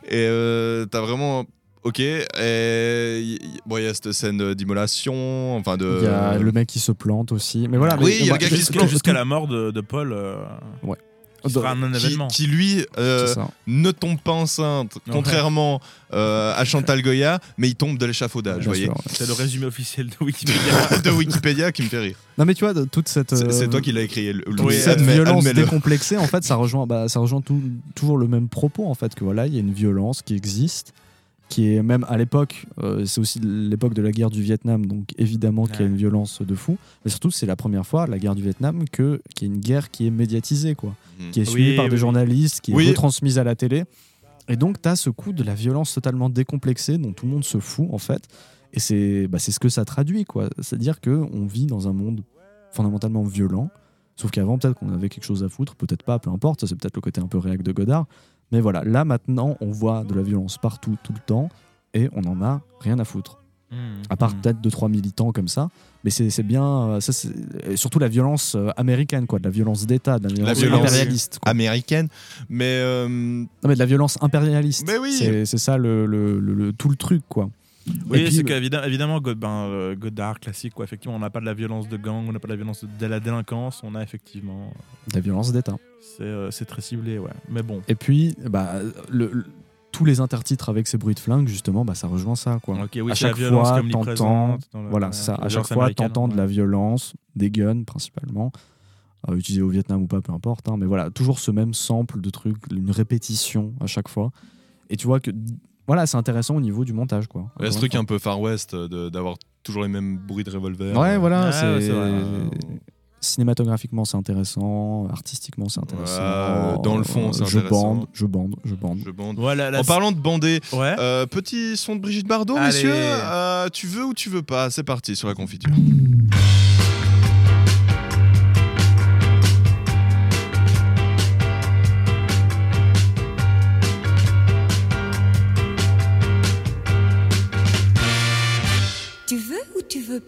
Et euh, t'as vraiment ok et bon il y a cette scène d'immolation enfin de Il y a le mec qui se plante aussi. Mais voilà. Oui, il y a le gars qui se Jusqu'à plante. jusqu'à la mort de, de Paul. euh, Ouais. Qui sera un qui, événement. qui, lui euh, ne tombe pas enceinte contrairement euh, à Chantal Goya mais il tombe de l'échafaudage voyez. C'est le résumé officiel de Wikipédia. de Wikipédia qui me fait rire Non mais tu vois, de- toute cette. c'est c'est euh, toi qui l'as écrit le- cette violence décomplexée, en fait, ça rejoint, bah, ça rejoint tout- toujours le même propos, en fait, que voilà, il y a une violence qui existe, qui est même à l'époque, euh, c'est aussi l'époque de la guerre du Vietnam, donc évidemment qu'il y a une violence de fou, mais surtout c'est la première fois, la guerre du Vietnam, que qu'il y a une guerre qui est médiatisée, quoi, Mhm. qui est suivie Oui, par oui, des journalistes, qui Oui. est retransmise à la télé, et donc tu as ce coup de la violence totalement décomplexée dont tout le monde se fout, en fait, et c'est bah, c'est ce que ça traduit, quoi, c'est-à-dire que on vit dans un monde fondamentalement violent. Sauf qu'avant, peut-être qu'on avait quelque chose à foutre, peut-être pas, peu importe, ça c'est peut-être le côté un peu réac de Godard. Mais voilà, là maintenant, on voit de la violence partout, tout le temps, et on en a rien à foutre. Mmh, À part mmh. peut-être deux, trois militants comme ça. Mais c'est c'est bien, euh, ça, c'est- et surtout la violence euh, américaine, quoi, de la violence d'État, de la violence, violence impérialiste. quoi. américaine mais euh, Non, mais de la violence impérialiste. Mais oui. C'est c'est ça le, le- le- le- tout le truc, quoi. Oui, c'est qu'évidemment, évidemment, God- ben, euh, Godard classique, quoi. Effectivement, on n'a pas de la violence de gang, on n'a pas de la violence de la délinquance, on a effectivement. de la violence d'État. C'est euh, très ciblé, ouais. Mais bon. Et puis, bah, le- le- tous les intertitres avec ces bruits de flingue, justement, bah, ça rejoint ça, quoi. Oui, à la chaque fois, t'entends, voilà, ça. À chaque fois, t'entends de la violence, des guns principalement, euh, utilisés au Vietnam ou pas, peu importe. hein, mais voilà, toujours ce même sample de trucs, une répétition à chaque fois. Et tu vois que, voilà, c'est intéressant au niveau du montage, quoi. il y a ce truc un peu Far West de- d'avoir toujours les mêmes bruits de revolver. Ouais, voilà, c'est. Cinématographiquement, c'est intéressant. Artistiquement, c'est intéressant. Ouais, dans le fond, c'est Je intéressant. bande, je bande, je bande. je bande Voilà, en parlant de bander Ouais. Euh, petit son de Brigitte Bardot, Allez. messieurs. Euh, tu veux ou tu veux pas? C'est parti sur la confiture.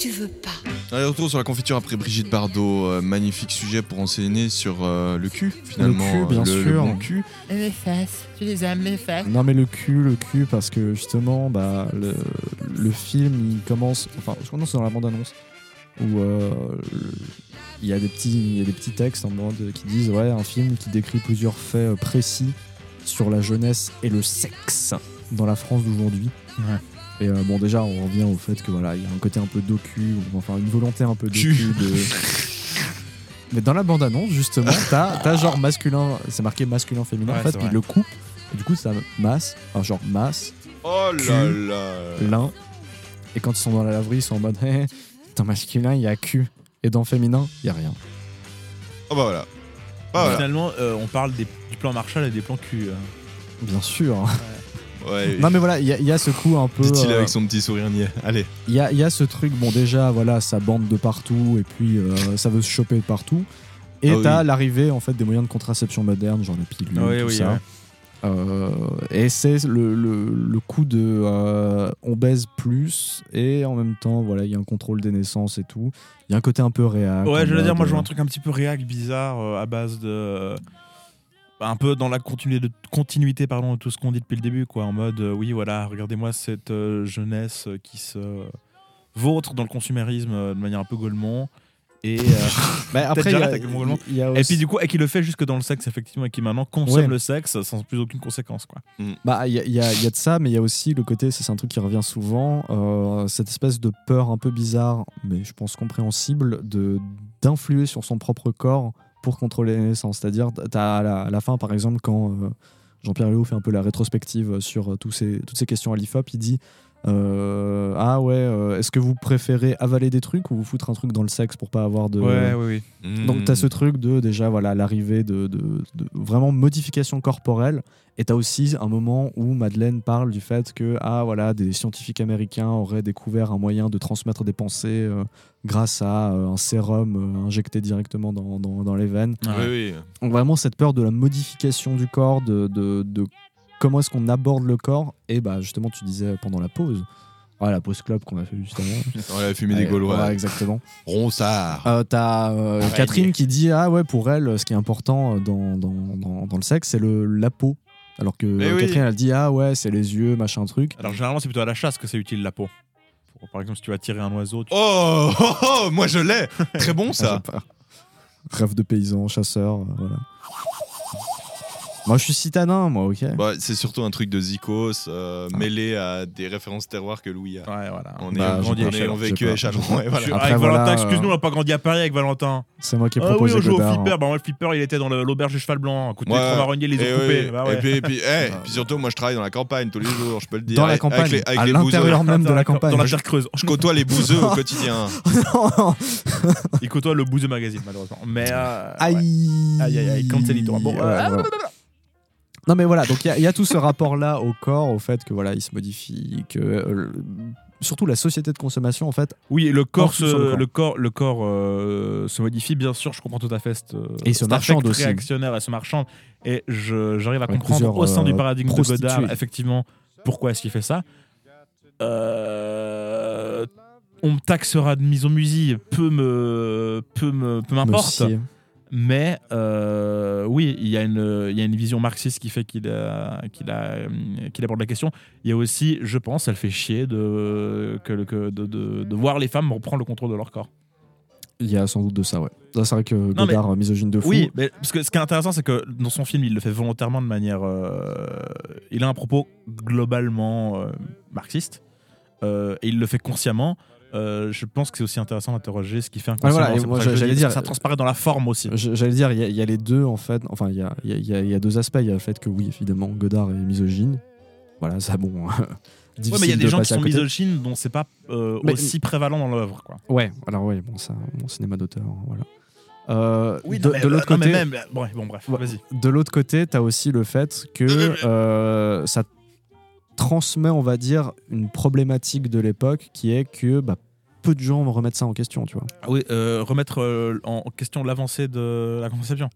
tu veux pas Allez, retour sur la confiture après Brigitte Bardot. Euh, magnifique sujet pour enseigner sur euh, le cul, finalement. Le cul, bien le, le sûr. bon cul. Les fesses, tu les aimes les fesses Non mais le cul, le cul, parce que justement, bah, le, le film, il commence, enfin, je crois que c'est dans la bande-annonce, où euh, le- il y, a des petits, il y a des petits textes en mode qui disent, ouais, un film qui décrit plusieurs faits euh, précis sur la jeunesse et le sexe dans la France d'aujourd'hui. Ouais. Et euh, bon, déjà, on revient au fait que voilà, il y a un côté un peu docu, ou enfin une volonté un peu docu Cul. de. Mais dans la bande-annonce, justement, t'as as genre masculin, c'est marqué masculin-féminin, Ouais, en fait, c'est puis vrai. le coupe, et du coup, ça masse, enfin, genre masse, Oh là Cul. là. l'un, et quand ils sont dans la laverie, ils sont en mode, hé, dans masculin, il y a cul, et dans féminin, il y a rien. Oh bah voilà. Ah, voilà. Finalement, euh, on parle des, du plan Marshall et des plans cul. euh. Bien sûr. Ouais. Non, mais voilà, il y, a- il y a ce coup un peu. Dit-il euh, avec son petit sourire niais. Allez. Il y a, il y a ce truc, bon déjà, voilà, ça bande de partout et puis euh, ça veut se choper de partout. Et Ah oui. t'as l'arrivée en fait des moyens de contraception modernes, genre les pilules, Oui, tout oui, ça. ouais. Euh, et c'est le, le, le coup de euh, on baise plus et en même temps voilà il y a un contrôle des naissances et tout. Il y a un côté un peu réel. Ouais, je veux dire, moi je vois un truc un petit peu réac, bizarre, euh, à base de. Un peu dans la continuité, de, continuité pardon, de tout ce qu'on dit depuis le début, quoi. En mode, euh, oui, voilà, regardez-moi cette euh, jeunesse euh, qui se vautre dans le consumérisme euh, de manière un peu Golemont. Et Bah, après, y a- y a Et puis du coup, et qui le fait jusque dans le sexe, effectivement, et qui maintenant consomme Ouais. le sexe sans plus aucune conséquence, quoi. Bah, il y, a- il y a y a de ça, mais il y a aussi le côté, c'est un truc qui revient souvent, euh, cette espèce de peur un peu bizarre, mais je pense compréhensible, de d'influer sur son propre corps pour contrôler les naissances. C'est-à-dire, t'as à la, à la fin, par exemple, quand euh, Jean-Pierre Léo fait un peu la rétrospective sur euh, tous ces, toutes ces questions à l'IFOP, il dit euh, Ah ouais, euh, est-ce que vous préférez avaler des trucs ou vous foutre un truc dans le sexe pour pas avoir de. Ouais, oui, oui. Donc Mm. t'as ce truc de déjà voilà l'arrivée de, de- de vraiment modification corporelle et t'as aussi un moment où Madeleine parle du fait que ah voilà des scientifiques américains auraient découvert un moyen de transmettre des pensées euh, grâce à euh, un sérum euh, injecté directement dans, dans, dans les veines. Oui, oui. Donc vraiment cette peur de la modification du corps, de, de, de comment est-ce qu'on aborde le corps et bah justement tu disais pendant la pause. Ouais, la pause club qu'on a fait juste avant. On a fumé des Ouais, Gaulois. ouais, exactement. Ronsard. Euh, T'as euh. Catherine qui dit Ah ouais, pour elle, ce qui est important dans, dans, dans, dans le sexe, c'est le, la peau. Alors que Mais oui. Catherine, elle dit Ah ouais, c'est les yeux, machin truc. Alors généralement, c'est plutôt à la chasse que c'est utile la peau. Pour- par exemple, si tu vas tirer un oiseau, tu... Oh, oh, oh, moi je l'ai. Très bon ça. Ah, pas. Rêve de paysan, chasseur, euh, voilà. Moi, je suis citadin, moi, ok. Bah, c'est surtout un truc de Zikos euh, mêlé à des références terroir que Louis a. Ouais, voilà. On Bah, est j'ai grandi, on est- on j'ai vécu à Chalon. j'ai- ouais, voilà. Je- Après, avec voilà, Valentin, euh, excuse-nous, on n'a pas grandi à Paris avec Valentin. C'est moi qui ai Ah oui, proposé on joue au Godard. flipper. Bah, moi, le flipper, il était dans le- l'auberge du cheval blanc. Côté Ouais. des trois marronniers, les Et ont coupés. oui. Bah ouais. Et puis, et puis, eh, puis surtout, moi je travaille dans la campagne tous les jours, je peux le dire. Dans la Avec- campagne, avec les- avec à les l'intérieur même de la Dans la campagne. Dans la terre creuse. Je côtoie les bouseux au quotidien. Il côtoie le bout de magazine, malheureusement. Mais. euh, Aïe. ouais. Aïe, aïe, aïe, cancelito. Bon, Ouais, euh, voilà. Non mais voilà, donc il y a- il y, a tout ce rapport-là au corps, au fait que voilà, il se modifie, que euh, surtout la société de consommation en fait. Oui, le corps, se, le corps. le corps, le corps euh, se modifie, bien sûr, je comprends tout à fait. cette, euh, Et marchande affect aussi. réactionnaire et se marchande. Et je- j'arrive à Avec comprendre au sein du paradigme de. Godard, effectivement, pourquoi est-ce qu'il fait ça. On me taxera de mise en musique, peu me, peu me, peu m'importe. Mais euh, oui, il y, a une, il y a une vision marxiste qui fait qu'il a- qu'il a, euh, qu'il aborde la question. Il y a aussi, je pense, elle fait chier de, que, que- de, de- de voir les femmes reprendre le contrôle de leur corps. Il y a sans doute de ça, ouais. Ça, C'est vrai que Non, mais- Godard misogyne de fou. Oui, mais parce que ce qui est intéressant, c'est que dans son film, il le fait volontairement de manière. euh, il a un propos globalement euh, marxiste euh, et il le fait consciemment. Euh, je pense que c'est aussi intéressant d'interroger ce qui fait Ouais, inconsciemment. voilà, j'allais dire- ça transparaît dans la forme aussi. J'allais dire, il y, a- il y a les deux en fait. Enfin, il y a, y y deux aspects. Il y a le fait que oui, évidemment, Godard est misogyne. Voilà, ça bon. Ouais, mais il y a des de gens qui sont misogynes dont c'est pas euh, aussi prévalent dans l'œuvre. Ouais, alors ouais, bon, ça, mon cinéma d'auteur, voilà. Euh, Oui, de, l'autre côté, même- bon, bon, bref, Ouais. vas-y. de l'autre côté, t'as aussi le fait que euh, ça transmet, on va dire, une problématique de l'époque qui est que bah, peu de gens remettent ça en question, tu vois. Ah oui, euh, remettre euh, en question l'avancée de la conception.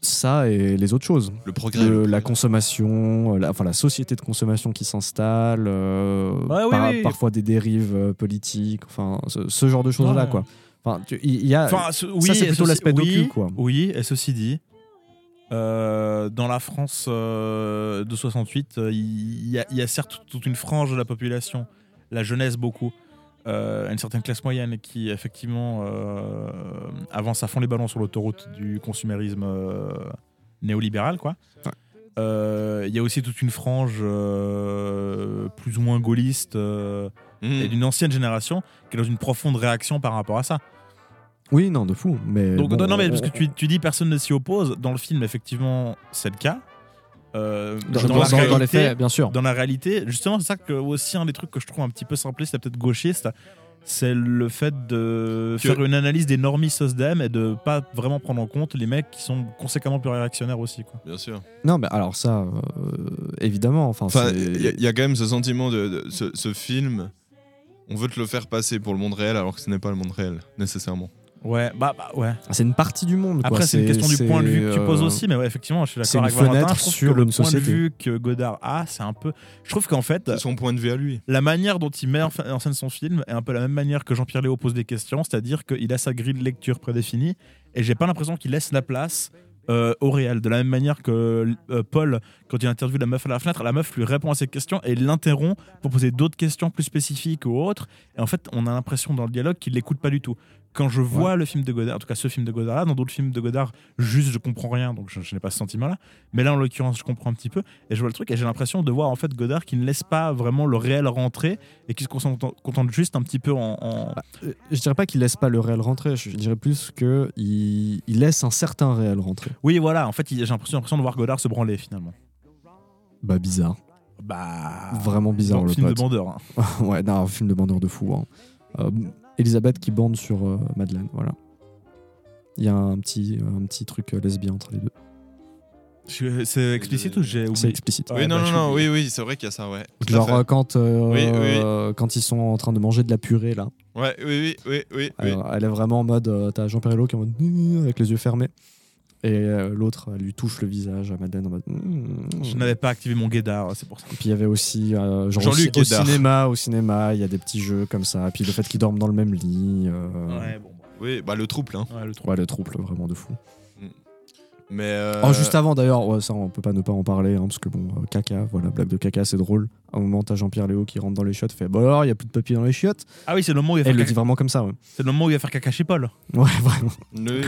Ça et les autres choses. Le progrès. Le- le progrès. la consommation, euh, la, enfin la société de consommation qui s'installe, euh, Ouais, oui, par- oui. parfois des dérives euh, politiques, enfin ce, ce genre de choses-là, Ouais. quoi. Enfin, tu- y a, Enfin, ce- oui, ça c'est plutôt ceci- l'aspect oui, docu, quoi. Oui, et ceci dit, euh, dans la France euh, de 68, euh, il y, a- il y a certes toute une frange de la population, la jeunesse beaucoup, euh, une certaine classe moyenne qui effectivement avance à fond les ballons sur l'autoroute du consumérisme néolibéral, quoi. Il y a aussi toute une frange plus ou moins gaulliste Mmh. et d'une ancienne génération qui est dans une profonde réaction par rapport à ça. Oui, non, de fou. Mais Donc, bon, non, non, mais on- parce que tu, tu dis personne ne s'y oppose. Dans le film, effectivement, c'est le cas. Euh, Dans- dans, dans- la dans- les réalité, faits, bien sûr. Dans la réalité, justement, c'est ça que aussi un des trucs que je trouve un petit peu simpliste, c'est peut-être gauchiste, c'est le fait de Que- faire une analyse des normes SOSDEM et de pas vraiment prendre en compte les mecs qui sont conséquemment plus réactionnaires aussi. Quoi. Bien sûr. Non, mais alors ça, euh, évidemment. Enfin, Enfin, c'est- il y, a- il y a quand même ce sentiment de, de- ce, ce film. On veut te le faire passer pour le monde réel alors que ce n'est pas le monde réel nécessairement. Ouais, bah, bah ouais. C'est une partie du monde. Après, c'est une question du point de vue que tu poses euh, aussi, mais ouais, effectivement, je suis d'accord avec Valentin. fenêtre Je trouve sur que le point société. de vue que Godard a, c'est un peu. Je trouve qu'en fait, C'est son point de vue à lui. la manière dont il met en scène son film est un peu la même manière que Jean-Pierre Léo pose des questions, c'est-à-dire qu'il a sa grille de lecture prédéfinie et j'ai pas l'impression qu'il laisse la place euh, au réel. De la même manière que euh, Paul, quand il interviewe la meuf à la fenêtre, la meuf lui répond à ses questions et il l'interrompt pour poser d'autres questions plus spécifiques ou autres. Et en fait, on a l'impression dans le dialogue qu'il l'écoute pas du tout. Quand je vois le film de Godard, en tout cas ce film de Godard-là, dans d'autres films de Godard, juste je comprends rien, donc je, je n'ai pas ce sentiment-là. Mais là, en l'occurrence, je comprends un petit peu et je vois le truc et j'ai l'impression de voir en fait Godard qui ne laisse pas vraiment le réel rentrer et qui se contente, juste un petit peu en. en- Euh, Je dirais pas qu'il laisse pas le réel rentrer, je dirais plus que il, il laisse un certain réel rentrer. Oui, voilà. En fait, j'ai l'impression de voir Godard se branler finalement. Bah bizarre. Bah. Vraiment bizarre le film de bandeur. hein. ouais, non, un film de bandeur de fou. hein. Euh, Elisabeth qui bande sur euh, Madeleine, voilà. Il y a un petit, un petit truc euh, lesbien entre les deux. C'est explicite ou j'ai oublié C'est explicite. oui, Ouais, non, bah, non, je non, suis oui, oui, c'est vrai qu'il y a ça, ouais. Tout Genre euh, quand, euh, Oui, oui. euh, quand ils sont en train de manger de la purée là. Ouais, oui, oui, oui, oui. oui. Alors, elle est vraiment en mode, euh, t'as Jean-Pierre Hello qui est en mode avec les yeux fermés. Et euh, l'autre, elle lui touche le visage à Madeleine en mode. Mmh. Je n'avais pas activé mon Godard, c'est pour ça. Et puis il y avait aussi, euh, genre au, Jean-Luc au Guédard. cinéma, au cinéma, il y a des petits jeux comme ça. Puis le fait qu'ils dorment dans le même lit. euh, Ouais, bon. Oui, bah le trouble, hein. Ouais, le trou. ouais, le trouble vraiment de fou. Mais. euh, Oh, juste avant d'ailleurs, ouais, ça on peut pas ne pas en parler, hein, parce que bon, euh, caca, voilà, blague de caca, c'est drôle. À un moment, t'as Jean-Pierre Léo qui rentre dans les chiottes, fait Bon alors, il y a plus de papier dans les chiottes. Ah oui, c'est le moment où il va elle faire le caca- dit vraiment comme ça, ouais. c'est le moment où il va faire caca chez Paul. Ouais, vraiment. le-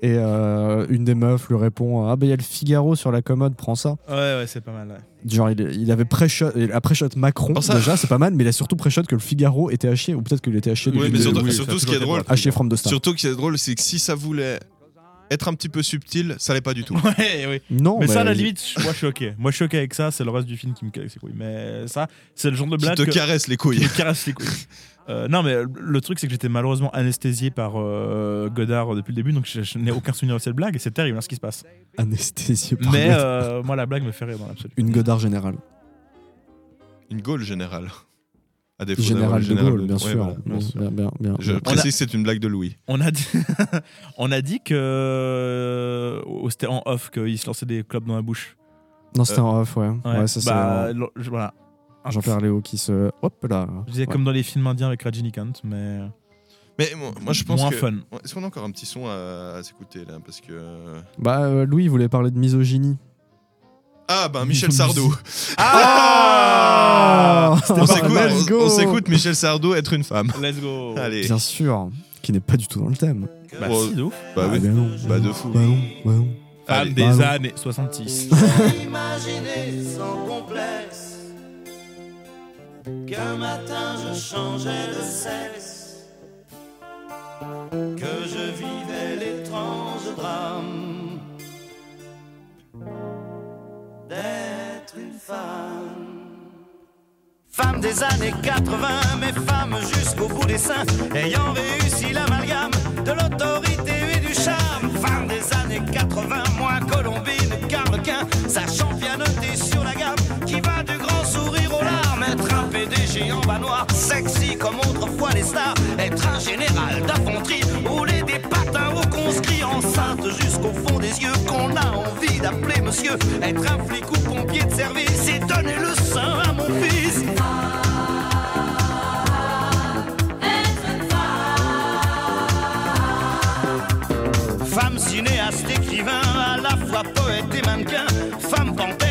Et euh, une des meufs lui répond Ah, bah il y a le Figaro sur la commode, prends ça. Ouais, ouais, c'est pas mal. ouais. Genre, il, il avait pré-shot, il a pré-shot Macron, ça- déjà, c'est pas mal, mais il a surtout pré-shot que le Figaro était chier, ou peut-être qu'il était chier Oui, mais surtout, oui, surtout ce qui est drôle, from the start. surtout ce qui est drôle, c'est que si ça voulait être un petit peu subtil, ça l'est pas du tout. Ouais, oui. Non, mais ça, à la limite, moi je suis ok. Moi je suis ok avec ça, c'est le reste du film qui me casse les couilles. Mais ça, c'est le genre de Qui blague. te que- caresse les qui couilles. me caresse les couilles. Euh, non, mais le truc, c'est que j'étais malheureusement anesthésié par euh, Godard depuis le début, donc je, je n'ai aucun souvenir de cette blague et c'est terrible hein, ce qui se passe. Anesthésié par Mais euh, moi, la blague me fait rire dans l'absolu. Une Godard générale. Une Gaule générale. À défaut Général de le Gaulle, bien Ouais, sûr. voilà, bien Bien, sûr. bien, bien, bien. Je a- précise que c'est une blague de Louis. On a dit, on a dit que c'était en off qu'il se lançait des clubs dans la bouche. Non, c'était en off, ouais. Ouais, Ouais, ça, c'est bah, voilà. Jean-Pierre Léo qui se. Hop là. Je disais Ouais. comme dans les films indiens avec Rajinikanth, mais Mais moi, moi, je pense moins que. fun. Est-ce qu'on a encore un petit son à, à s'écouter là Parce que. Bah, euh, Louis, il voulait parler de misogynie. Ah, ben Michel Sardou. Ah s'écoute- go. on- on s'écoute Michel Sardou être une femme. Let's go. Allez. Bien sûr. Qui n'est pas du tout dans le thème. Bah, Bon, si, de ouf. Bah oui. bah non. Bah de fou. Bah non, bah non. Femme Allez. des bah années 66. Imaginez sans complexe qu'un matin je changeais de sexe, que je vivais l'étrange drame d'être une femme. Femme des années 80, mais femme jusqu'au bout des seins, ayant réussi l'amalgame de l'autorité et du charme. Femme des années 80, moins colombine qu'arlequin, sachant Être un général d'infanterie, rouler des patins au conscrit, enceinte jusqu'au fond des yeux, qu'on a envie d'appeler monsieur. Être un flic ou pompier de service et donner le sein à mon fils. Femme cinéaste, écrivain, à la fois poète et mannequin. Femme panthère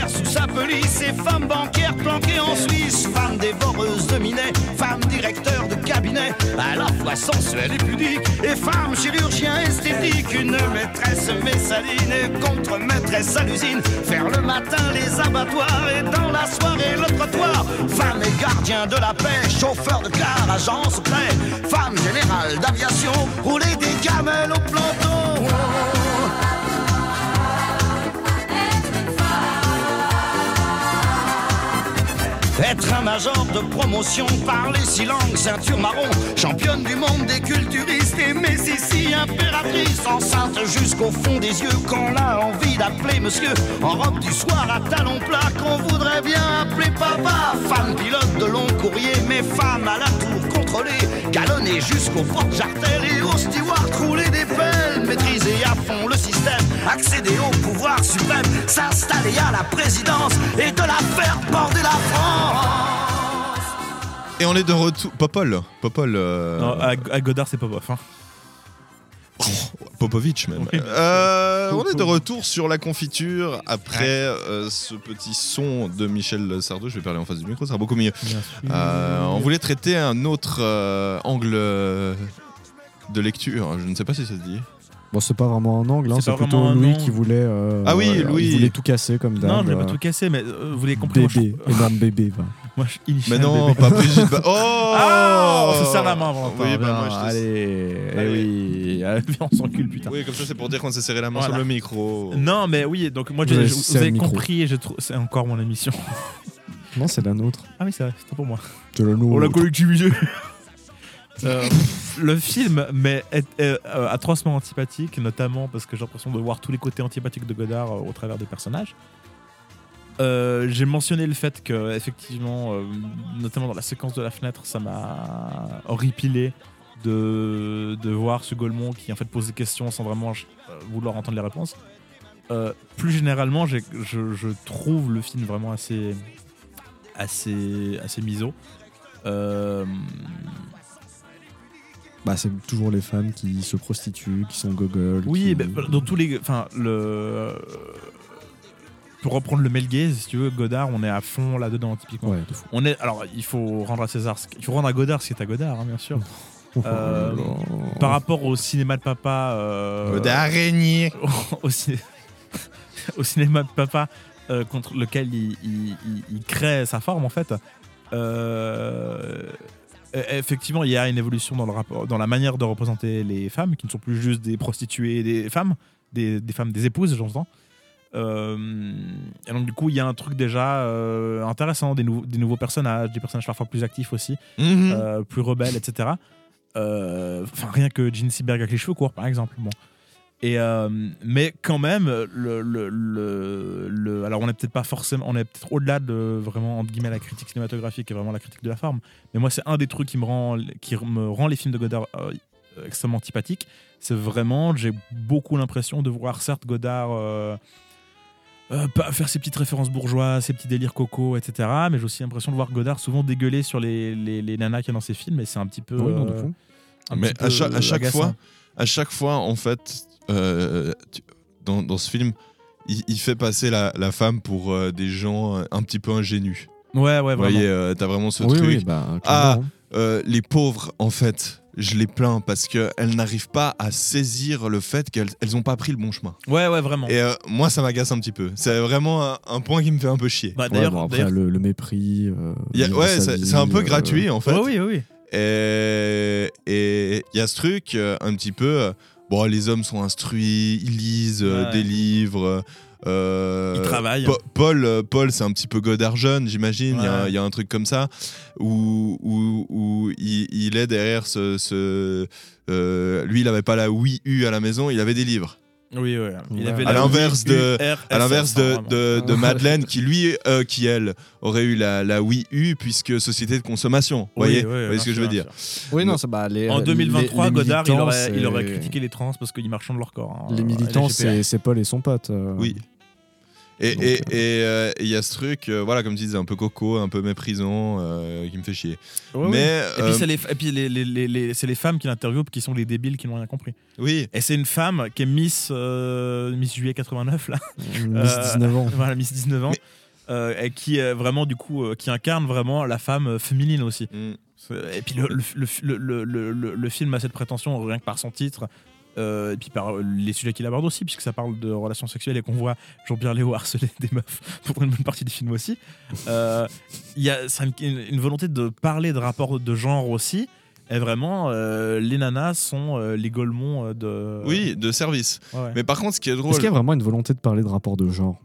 et femme banquière planquée en Suisse. Femme dévoreuse de minet, femme directeur de cabinet, à la fois sensuelle et pudique. Et femme chirurgien esthétique, une maîtresse messaline et contre-maîtresse à l'usine. Faire le matin les abattoirs et dans la soirée le trottoir. Femme et gardien de la paix, chauffeur de car, agent secret. Femme générale d'aviation, rouler des gamelles au planton. Être un major de promotion, parler six langues, ceinture marron, championne du monde des culturistes et Messissi, impératrice, enceinte jusqu'au fond des yeux, qu'on a envie d'appeler monsieur, en robe du soir à talons plats, qu'on voudrait bien appeler papa, femme pilote de long courrier, mais femme à la tour contre contrôler, galonner jusqu'au porte-jartel et au steward rouler des pelles, maîtriser à fond le système, accéder au pouvoir suprême, s'installer à la présidence et de la faire border la France. Et on est de retour. Popol. Popol. euh, Non, à, à Godard, c'est bof. Hein. Popovic même. Oui. Euh, on est de retour sur la confiture après euh, ce petit son de Michel Sardou. Je vais parler en face du micro, ça sera beaucoup mieux. Euh, on voulait traiter un autre euh, angle de lecture. Je ne sais pas si ça se dit. Bon, c'est pas vraiment un angle, hein, C'est plutôt Louis qui voulait. euh, Ah oui, Louis. Il voulait tout casser comme d'hab. Non, je voulais pas tout casser, mais euh, vous moi, je- Bébé, énorme bébé. va. Moi, je initial Mais non, bébé. pas Brigitte. Ba- Oh Ah, on se serre la main avant Oui, bah, moi, je te- Allez, eh Allez. oui, allez, on s'encule, putain. Oui, comme ça, c'est pour dire qu'on s'est serré la main Voilà. sur le micro. Non, mais oui, donc moi, Vous j'ai- avez je- vous, avez micro. compris et je trouve. C'est encore mon émission. Non, c'est la nôtre. Ah oui, c'est vrai, c'était pour moi. C'est la On nôtre. l'a collectivisé. Euh, le film mais est, est, euh, atrocement antipathique, notamment parce que j'ai l'impression de voir tous les côtés antipathiques de Godard euh, au travers des personnages. Euh, j'ai mentionné le fait que, effectivement, euh, notamment dans la séquence de la fenêtre, ça m'a horripilé de, de voir ce Golemont qui en fait pose des questions sans vraiment euh, vouloir entendre les réponses. Plus généralement, je, je trouve le film vraiment assez, assez, assez miso. Bah, c'est toujours les femmes qui se prostituent, qui sont gogol. Oui, qui- ben, dans tous les. Enfin, le. Pour reprendre le male gaze, si tu veux, Godard, on est à fond là-dedans, typiquement. Ouais, de fou. On est, alors, il faut rendre à César. ce- Il faut rendre à Godard ce qui est à Godard, hein, bien sûr. Euh, par rapport au cinéma de papa. euh, D'araignée. au, ciné- au cinéma de papa euh, contre lequel il, il- il- il crée sa forme, en fait. Euh, e- effectivement, il y a une évolution dans, le rapport, dans la manière de représenter les femmes, qui ne sont plus juste des prostituées, des femmes, des, des femmes, des épouses, j'entends. Euh, et donc, du coup, il y a un truc déjà euh, intéressant, des, nou- des nouveaux personnages, des personnages parfois plus actifs aussi, Mhm. euh, plus rebelles, etc. Enfin, rien que Gene Seberg avec les cheveux courts, par exemple. Bon. Et euh, mais quand même, le, le, le, le- alors on est peut-être pas forcément, on est peut-être au-delà de vraiment entre guillemets la critique cinématographique et vraiment la critique de la forme. Mais moi, c'est un des trucs qui me rend, qui me rend les films de Godard euh, extrêmement antipathiques. C'est vraiment, j'ai beaucoup l'impression de voir certes Godard. euh, euh, pas faire ses petites références bourgeois, ses petits délires coco, etc. Mais j'ai aussi l'impression de voir Godard souvent dégueuler sur les, les, les nanas qu'il y a dans ses films, et c'est un petit peu. Oui, non, de euh, un Mais petit à peu chaque, à chaque agaçant. fois, à chaque fois, en fait, euh, tu- dans, dans ce film, il, il fait passer la, la femme pour euh, des gens un petit peu ingénus. Ouais, ouais, Vous vraiment. voyez, euh, t'as vraiment ce Oui, truc. oui, bah, ah, euh, les pauvres, en fait, je les plains parce qu'elles n'arrivent pas à saisir le fait qu'elles elles ont pas pris le bon chemin. Ouais, ouais, vraiment. Et euh, moi, ça m'agace un petit peu. C'est vraiment un, un point qui me fait un peu chier. Bah, Ouais, d'ailleurs, bon, après, d'ailleurs- le, le mépris. euh, y a- ouais, c'est un peu euh, gratuit en fait. Ouais, oui, oui. Et et il y a ce truc euh, un petit peu. euh, Bon, les hommes sont instruits, ils lisent euh, Ouais. des livres. Euh, Paul, euh, Paul c'est un petit peu Godard jeune, j'imagine. Il y a- Ouais. il y, a un truc comme ça où, où, où il, il est derrière ce. ce- euh, lui, il n'avait pas la oui U à la maison, il avait des livres. Oui, oui. Il Ouais. avait À l'inverse de, à l'inverse hein, de, vraiment. de, de Madeleine, qui lui, euh, qui elle, aurait eu la, la oui U puisque société de consommation. Vous Oui, voyez, oui, Vous voyez bien ce que je veux dire Oui, non, ça, bah, les, En les- 2023, les Godard, il aurait, il c'est- aurait critiqué les trans parce qu'ils marchent de leur corps. hein, Les militants, c'est c'est Paul et son pote. euh. Oui. Et et, euh, il y a ce truc, euh, voilà, comme tu disais, un peu coco, un peu méprisant, euh, qui me fait chier. Ouais, Mais. Et euh, puis, c'est les, et puis les, les- les- les- c'est les femmes qui l'interviewent qui sont les débiles qui n'ont rien compris. Oui. Et c'est une femme qui est Miss, euh, Miss Juillet 89, là. Miss Euh, 19 ans. Voilà, Miss 19 ans. euh, et qui est vraiment, du coup, euh, qui incarne vraiment la femme euh, féminine aussi. Mm. Et puis le, le, le, le- le- le- le film a cette prétention rien que par son titre. Euh, et puis par les sujets qu'il aborde aussi, puisque ça parle de relations sexuelles et qu'on voit Jean-Pierre Léo harceler des meufs pour une bonne partie du film aussi. Euh, Il y a ça une, une volonté de parler de rapports de genre aussi. Et vraiment, euh, les nanas sont euh, les Golemons euh, de. Oui, de service. Ouais. Mais par contre, ce qui est drôle. Est-ce qu'il y a vraiment une volonté de parler de rapport de genre?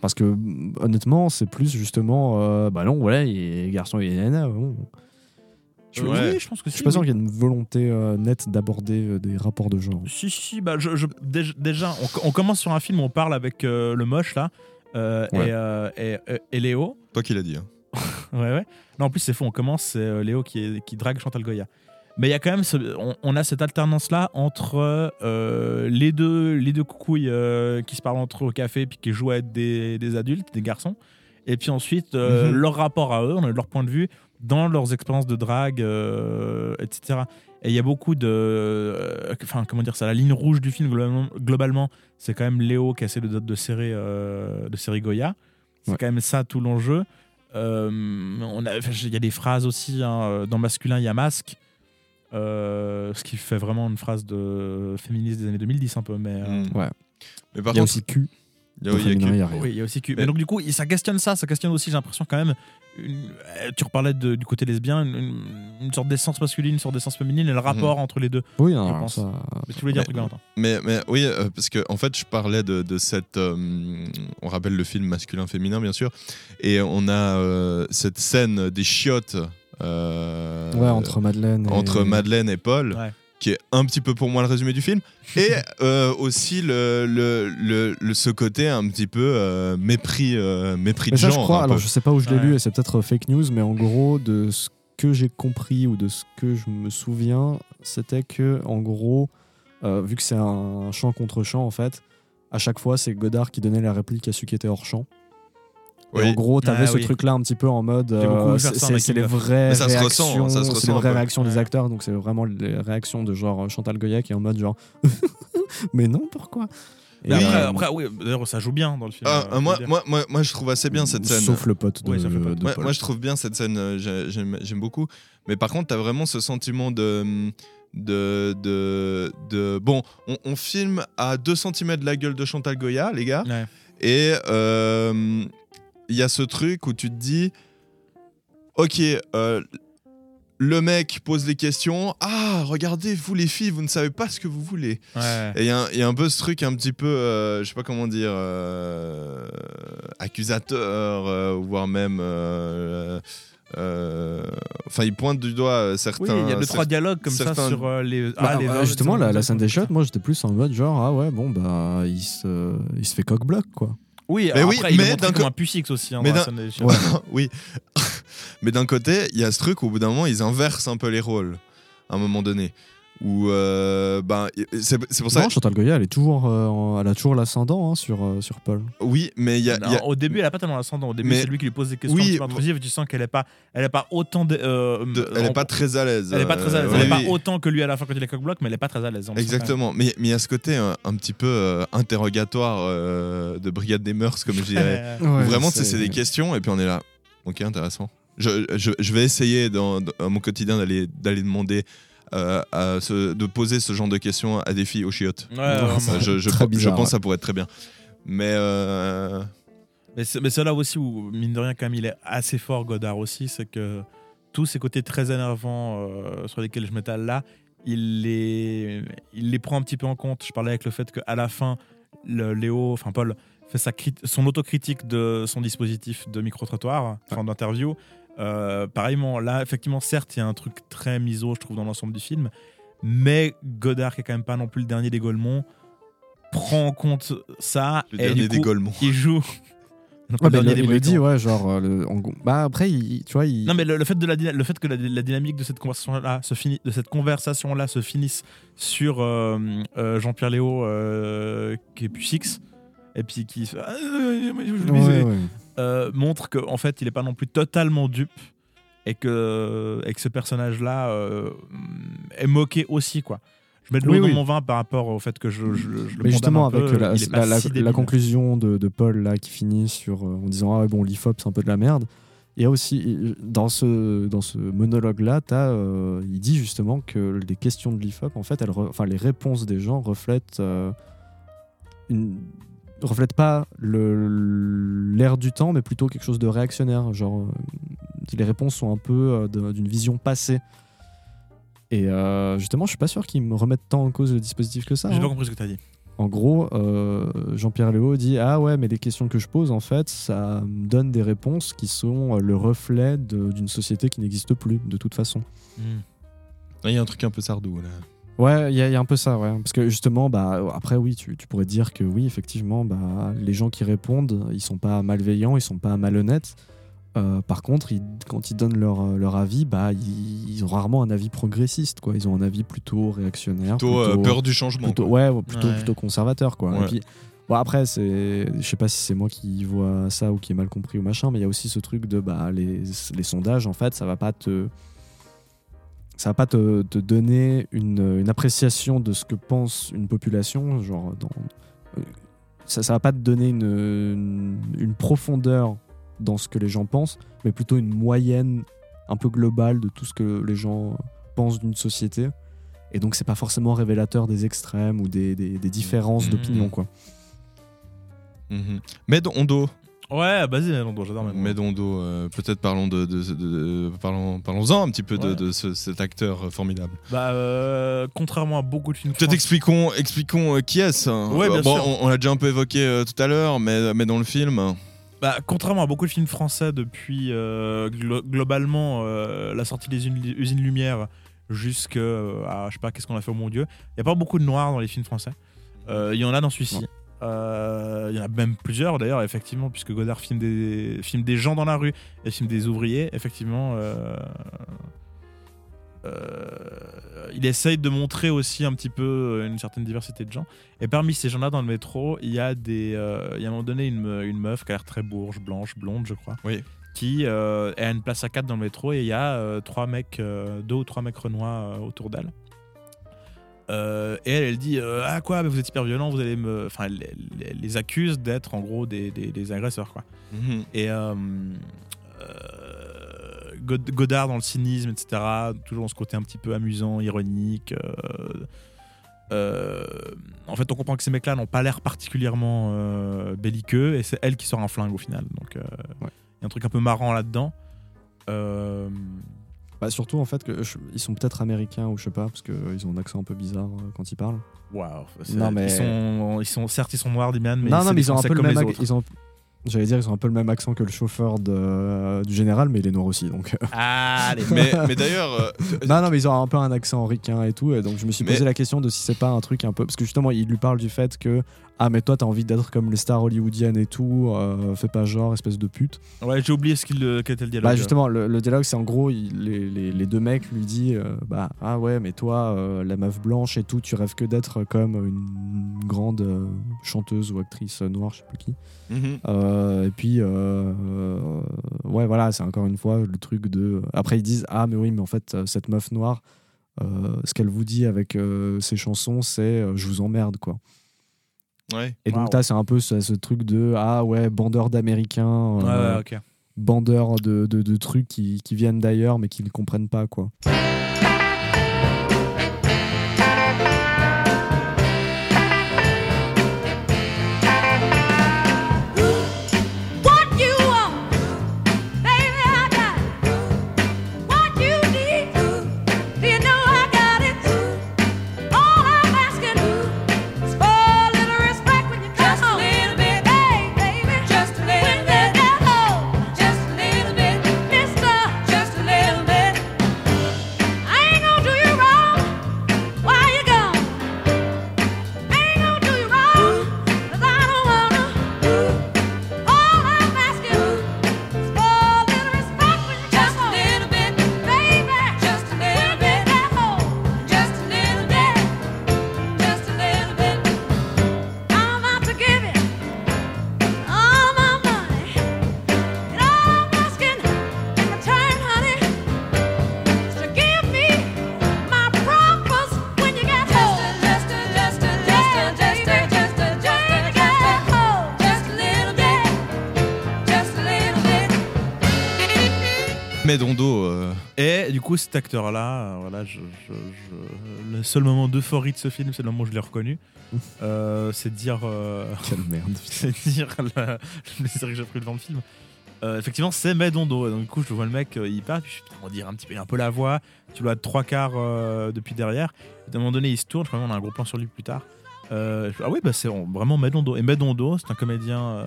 Parce que mm, honnêtement, c'est plus justement, euh, bah non, voilà, il y a les garçons et les nanas. bon. Je, Ouais. Oui, je pense que je si, suis pas sûr oui. qu'il y ait une volonté euh, nette d'aborder euh, des rapports de genre. Si, si, bah, je, je- déjà, déjà, on, on commence sur un film où on parle avec euh, le moche, là, euh, Ouais. et, euh, et, et- et Léo. Toi qui l'as dit. hein. ouais, ouais. Non, en plus, c'est faux. On commence, c'est euh, Léo qui, est- qui drague Chantal Goya. Mais il y a quand même, ce- on, on a cette alternance-là entre euh, les deux, les deux coucouilles euh, qui se parlent entre eux au café puis qui jouent à être des, des adultes, des garçons. Et puis ensuite, euh, Mhm. leur rapport à eux, on a leur point de vue dans leurs expériences de drague, euh, etc. Et il y a beaucoup de. euh, Enfin, comment dire ça La ligne rouge du film, globalement, globalement, c'est quand même Léo qui essaie de, de serrer, euh, de serrer Goya. C'est quand même ça tout l'enjeu. Euh, Il y a des phrases aussi. hein, dans masculin, il y a masque. Euh, ce qui fait vraiment une phrase de féministe des années 2010 un peu. Mais, euh, Ouais. Mais par Il y a contre, aussi Q. il y a-. Oui, y aussi Q. Mais- Mais donc, du coup, ça questionne ça. Ça questionne aussi, j'ai l'impression, quand même. une- tu reparlais de- du côté lesbien, une, sorte d'essence masculine, une sorte d'essence féminine et le rapport entre les deux. Oui, je pense. ça- Mais tu voulais dire un Mais- truc, Valentin Mais, mais oui, euh, parce que en fait, je parlais de, de cette. euh, on rappelle le film masculin-féminin, bien sûr. Et on a euh, cette scène des chiottes. euh, Ouais, entre Madeleine et- entre Madeleine et Paul. Ouais. Qui est un petit peu pour moi le résumé du film. Et euh, aussi le, le, le- le- ce côté un petit peu euh, mépris, euh, mépris Mais de ça, genre. je crois, un alors peu. je sais pas où je l'ai Ouais. lu et c'est peut-être fake news, mais en gros, de ce que j'ai compris ou de ce que je me souviens, c'était que, en gros, euh, vu que c'est un chant contre chant, en fait, à chaque fois, c'est Godard qui donnait la réplique à celui qui était hors champ. Et Oui. en gros, t'avais Ah ce oui. truc-là un petit peu en mode. Euh, c'est les vraies se réactions, ressent, ça se c'est ressent les vraies réactions des Ouais. acteurs, donc c'est vraiment les réactions de genre Chantal Goya qui est en mode genre. mais non, pourquoi? Et, après, euh, après, oui, d'ailleurs, ça joue bien dans le film. Ah, euh, euh, faut moi, le moi, moi, moi, je trouve assez bien cette scène. Sauf le pote de, Oui, sauf le pote. de Ouais, Paul. moi, je trouve bien cette scène, euh, j'ai- j'aime j'aime beaucoup. Mais par contre, tu as vraiment ce sentiment de. De, de, de- Bon, on, on filme à 2 cm de la gueule de Chantal Goya, les gars. Ouais. Et euh, il y a ce truc où tu te dis Ok, euh, le mec pose les questions. Ah, regardez, vous les filles, vous ne savez pas ce que vous voulez. Ouais. Et il y, a un- il y a un peu ce truc un petit peu, euh, je sais pas comment dire, euh, accusateur, euh, voire même. euh, euh, Enfin, il pointe du doigt certains. Oui, il y a deux, trois dialogues comme ça sur euh, les. Bah, les bah, justement, la, scène des shots, moi j'étais plus en mode genre, ah ouais, bon, bah, il se, il se fait coq-bloc, quoi. Oui, Mais oui, après, mais d'un co- aussi. Hein, mais dans la d'un- scène des chiottes. Ouais. oui. Mais d'un côté, il y a ce truc où au bout d'un moment, ils inversent un peu les rôles, à un moment donné. Où, euh, ben, c'est pour ça. Non, Chantal Goya, elle est toujours, euh, elle a toujours l'ascendant hein, sur, euh, sur Paul. Oui, mais il y a. y Au début, elle a pas tellement l'ascendant. Au début, Mais- c'est lui qui lui pose des questions Oui, intrusives tu sens qu'elle est pas, elle est pas autant. De, euh, de- elle en- est pas très à l'aise. Elle est pas très à l'aise. euh, Elle est oui, pas oui. autant que lui à la fin quand il est coq-bloc, mais elle est pas très à l'aise. Exactement, mais mais il y a ce côté un petit peu euh, interrogatoire euh, de brigade des mœurs, comme je dirais. Ouais. Vraiment, c'est- des questions et puis on est là. Ok, intéressant. Je, je, je vais essayer dans, dans mon quotidien d'aller d'aller demander euh, à ce- de poser ce genre de questions à des filles aux chiottes. Ouais, je, pense ouais. que ça pourrait être très bien. Mais euh, Mais c'est là aussi où, mine de rien, quand même, il est assez fort, Godard aussi. C'est que tous ces côtés très énervants euh, sur lesquels je m'étale là, il les, il les prend un petit peu en compte. Je parlais avec le fait qu'à la fin, le Léo, enfin Paul, fait sa son autocritique de son dispositif de micro-trottoir, enfin d'interview. Euh, pareillement, là, effectivement, certes, il y a un truc très miso, je trouve, dans l'ensemble du film. Mais Godard, qui est quand même pas non plus le dernier des prend en compte ça. le et dernier du des coup, Golemons. il joue. Non, pas Ouais, le il, dernier il des le dit, ouais, genre. euh, le, en bah après, il, tu vois, il. Non, mais le, le fait, de la, le fait que la, la dynamique de cette conversation-là se, finit, de cette conversation -là se finisse sur euh, euh, Jean-Pierre Léo, euh, qui est Pucix, et puis qui se fait, Ah, je Ouais, ouais. Euh, montre qu'en fait, il n'est pas non plus totalement dupe et que, et que ce personnage-là euh, est moqué aussi, quoi. Je mets de l'eau Oui, dans oui. mon vin par rapport au fait que je, je, je le Mais justement, un avec peu, la, la- la- si la débile. conclusion de, de Paul là, qui finit sur, euh, en disant Ah bon, l'IFOP, c'est un peu de la merde. Il y a aussi, dans ce, dans ce monologue-là, euh, il dit justement que les questions de l'IFOP, en fait, elles enfin, les réponses des gens reflètent, euh, une, reflètent pas l'air du temps, mais plutôt quelque chose de réactionnaire. Genre, euh, les réponses sont un peu euh, d'une vision passée. Et euh, justement, je suis pas sûr qu'ils me remettent tant en cause le dispositif que ça. J'ai hein. pas compris ce que tu as dit. En gros, euh, Jean-Pierre Léo dit Ah ouais, mais les questions que je pose, en fait, ça me donne des réponses qui sont le reflet d'une société qui n'existe plus, de toute façon. Il y a un truc un peu sardou là. Ouais, il y, a- il y a un peu ça, ouais. Parce que justement, bah, après, oui, tu, tu pourrais dire que oui, effectivement, bah, les gens qui répondent, ils sont pas malveillants, ils sont pas malhonnêtes. Euh, par contre, ils- quand ils donnent leur, leur avis, bah, ils, ils ont rarement un avis progressiste. Quoi. Ils ont un avis plutôt réactionnaire. Plutôt, euh, peur du changement, Plutôt, ouais, plutôt, Ouais. plutôt conservateur. Quoi. Ouais. Et puis, bon, après, c'est, je sais pas si c'est moi qui vois ça ou qui ai mal compris ou machin, mais il y a aussi ce truc de bah, les, les sondages, en fait, ça va pas te. Ça va pas te, te donner une, une appréciation de ce que pense une population, genre dans, euh, ça, ça va pas te donner une, une, une profondeur dans ce que les gens pensent, mais plutôt une moyenne un peu globale de tout ce que les gens pensent d'une société. Et donc c'est pas forcément révélateur des extrêmes ou des, des- des différences Mhm. d'opinion quoi. Mhm. Medondo. Ouais, vas-y, Medondo, j'adore Medondo. Medondo, euh, peut-être parlons de, de- de- de- parlons, parlons-en un petit peu de, Ouais. de ce- cet acteur euh, formidable. Bah, euh, contrairement à beaucoup de films Peut-être français- expliquons, expliquons euh, qui est-ce. hein. Ouais, bien bon, sûr. on, on l'a déjà un peu évoqué tout à l'heure, mais, mais dans le film. Bah, contrairement à beaucoup de films français depuis glo- globalement la sortie des usines, Lumière jusqu'à je sais pas qu'est-ce qu'on a fait au mon Dieu, il y a pas beaucoup de noirs dans les films français. Il y en a dans celui-ci. Il y en a même plusieurs d'ailleurs effectivement puisque Godard filme des filme des gens dans la rue et filme des ouvriers effectivement. euh, euh, il essaye de montrer aussi un petit peu euh, une certaine diversité de gens. Et parmi ces gens-là dans le métro, il y a des, euh, il y a à un moment donné une, une meuf qui a l'air très bourge, blanche, blonde, je crois, Oui. qui euh, est à une place à quatre dans le métro et il y a euh, trois mecs, euh, deux ou trois mecs renois euh, autour d'elle. Euh, et elle, elle dit euh, ah quoi, vous êtes hyper violent, vous allez me, enfin, elle, elle- elle les accuse d'être en gros des, des- des agresseurs quoi. Mhm. Et euh, euh, God- Godard dans le cynisme, etc. Toujours dans ce côté un petit peu amusant, ironique. euh, euh, en fait, on comprend que ces mecs-là n'ont pas l'air particulièrement euh, belliqueux et c'est elle qui sort un flingue au final. Donc, euh, il y a un truc un peu marrant là-dedans. Euh, Bah, surtout en fait que je- ils sont peut-être américains ou je sais pas parce qu'ils ont un accent un peu bizarre euh, quand ils parlent. Waouh. Non mais ils, sont, ils sont, certes, ils sont noirs, Dimian, mais non non mais ils ont un peu le même ils ont J'allais dire, ils ont un peu le même accent que le chauffeur de, euh, du général, mais il est noir aussi. Donc, euh. Allez. Mais, mais d'ailleurs. euh, non, non, mais ils ont un peu un accent ricain et tout. Et donc, je me suis Mais- posé la question de si c'est pas un truc un peu. Parce que justement, il lui parle du fait que. Ah, mais toi, t'as envie d'être comme les stars hollywoodiennes et tout. euh, fais pas genre, espèce de pute. Ouais, j'ai oublié ce qu'il euh, quel était le dialogue. Bah justement, le, le dialogue, c'est en gros, il- les, les- les deux mecs lui disent euh, bah ah ouais, mais toi, euh, la meuf blanche et tout, tu rêves que d'être comme une grande chanteuse ou actrice noire, je sais plus qui. Mhm. Et puis, ouais, voilà, c'est encore une fois le truc de. Après, ils disent ah mais oui, mais en fait, cette meuf noire, ce qu'elle vous dit avec ses chansons, c'est je vous emmerde quoi. Ouais. Et Wow. donc c'est un peu ce, ce truc de ah ouais, bandeur d'américains. Euh, ouais, bandeurs de, de, de trucs qui, qui viennent d'ailleurs mais qui ne comprennent pas quoi. Et du coup, cet acteur-là, euh, voilà, je, je- je- le seul moment d'euphorie de ce film, c'est le moment où je l'ai reconnu. Euh, c'est dire. euh, Quelle merde. c'est dire le, le plaisir que j'ai pris devant le film. Euh, effectivement, c'est Medondo. Donc, du coup, je vois le mec, il part, puis je on dirait un petit peu, il a un peu la voix. Tu vois, trois quarts depuis derrière. Et à un moment donné, il se tourne. Je crois qu'on a un gros plan sur lui plus tard. Ah oui, bah, c'est vraiment Medondo. Et Medondo, c'est un comédien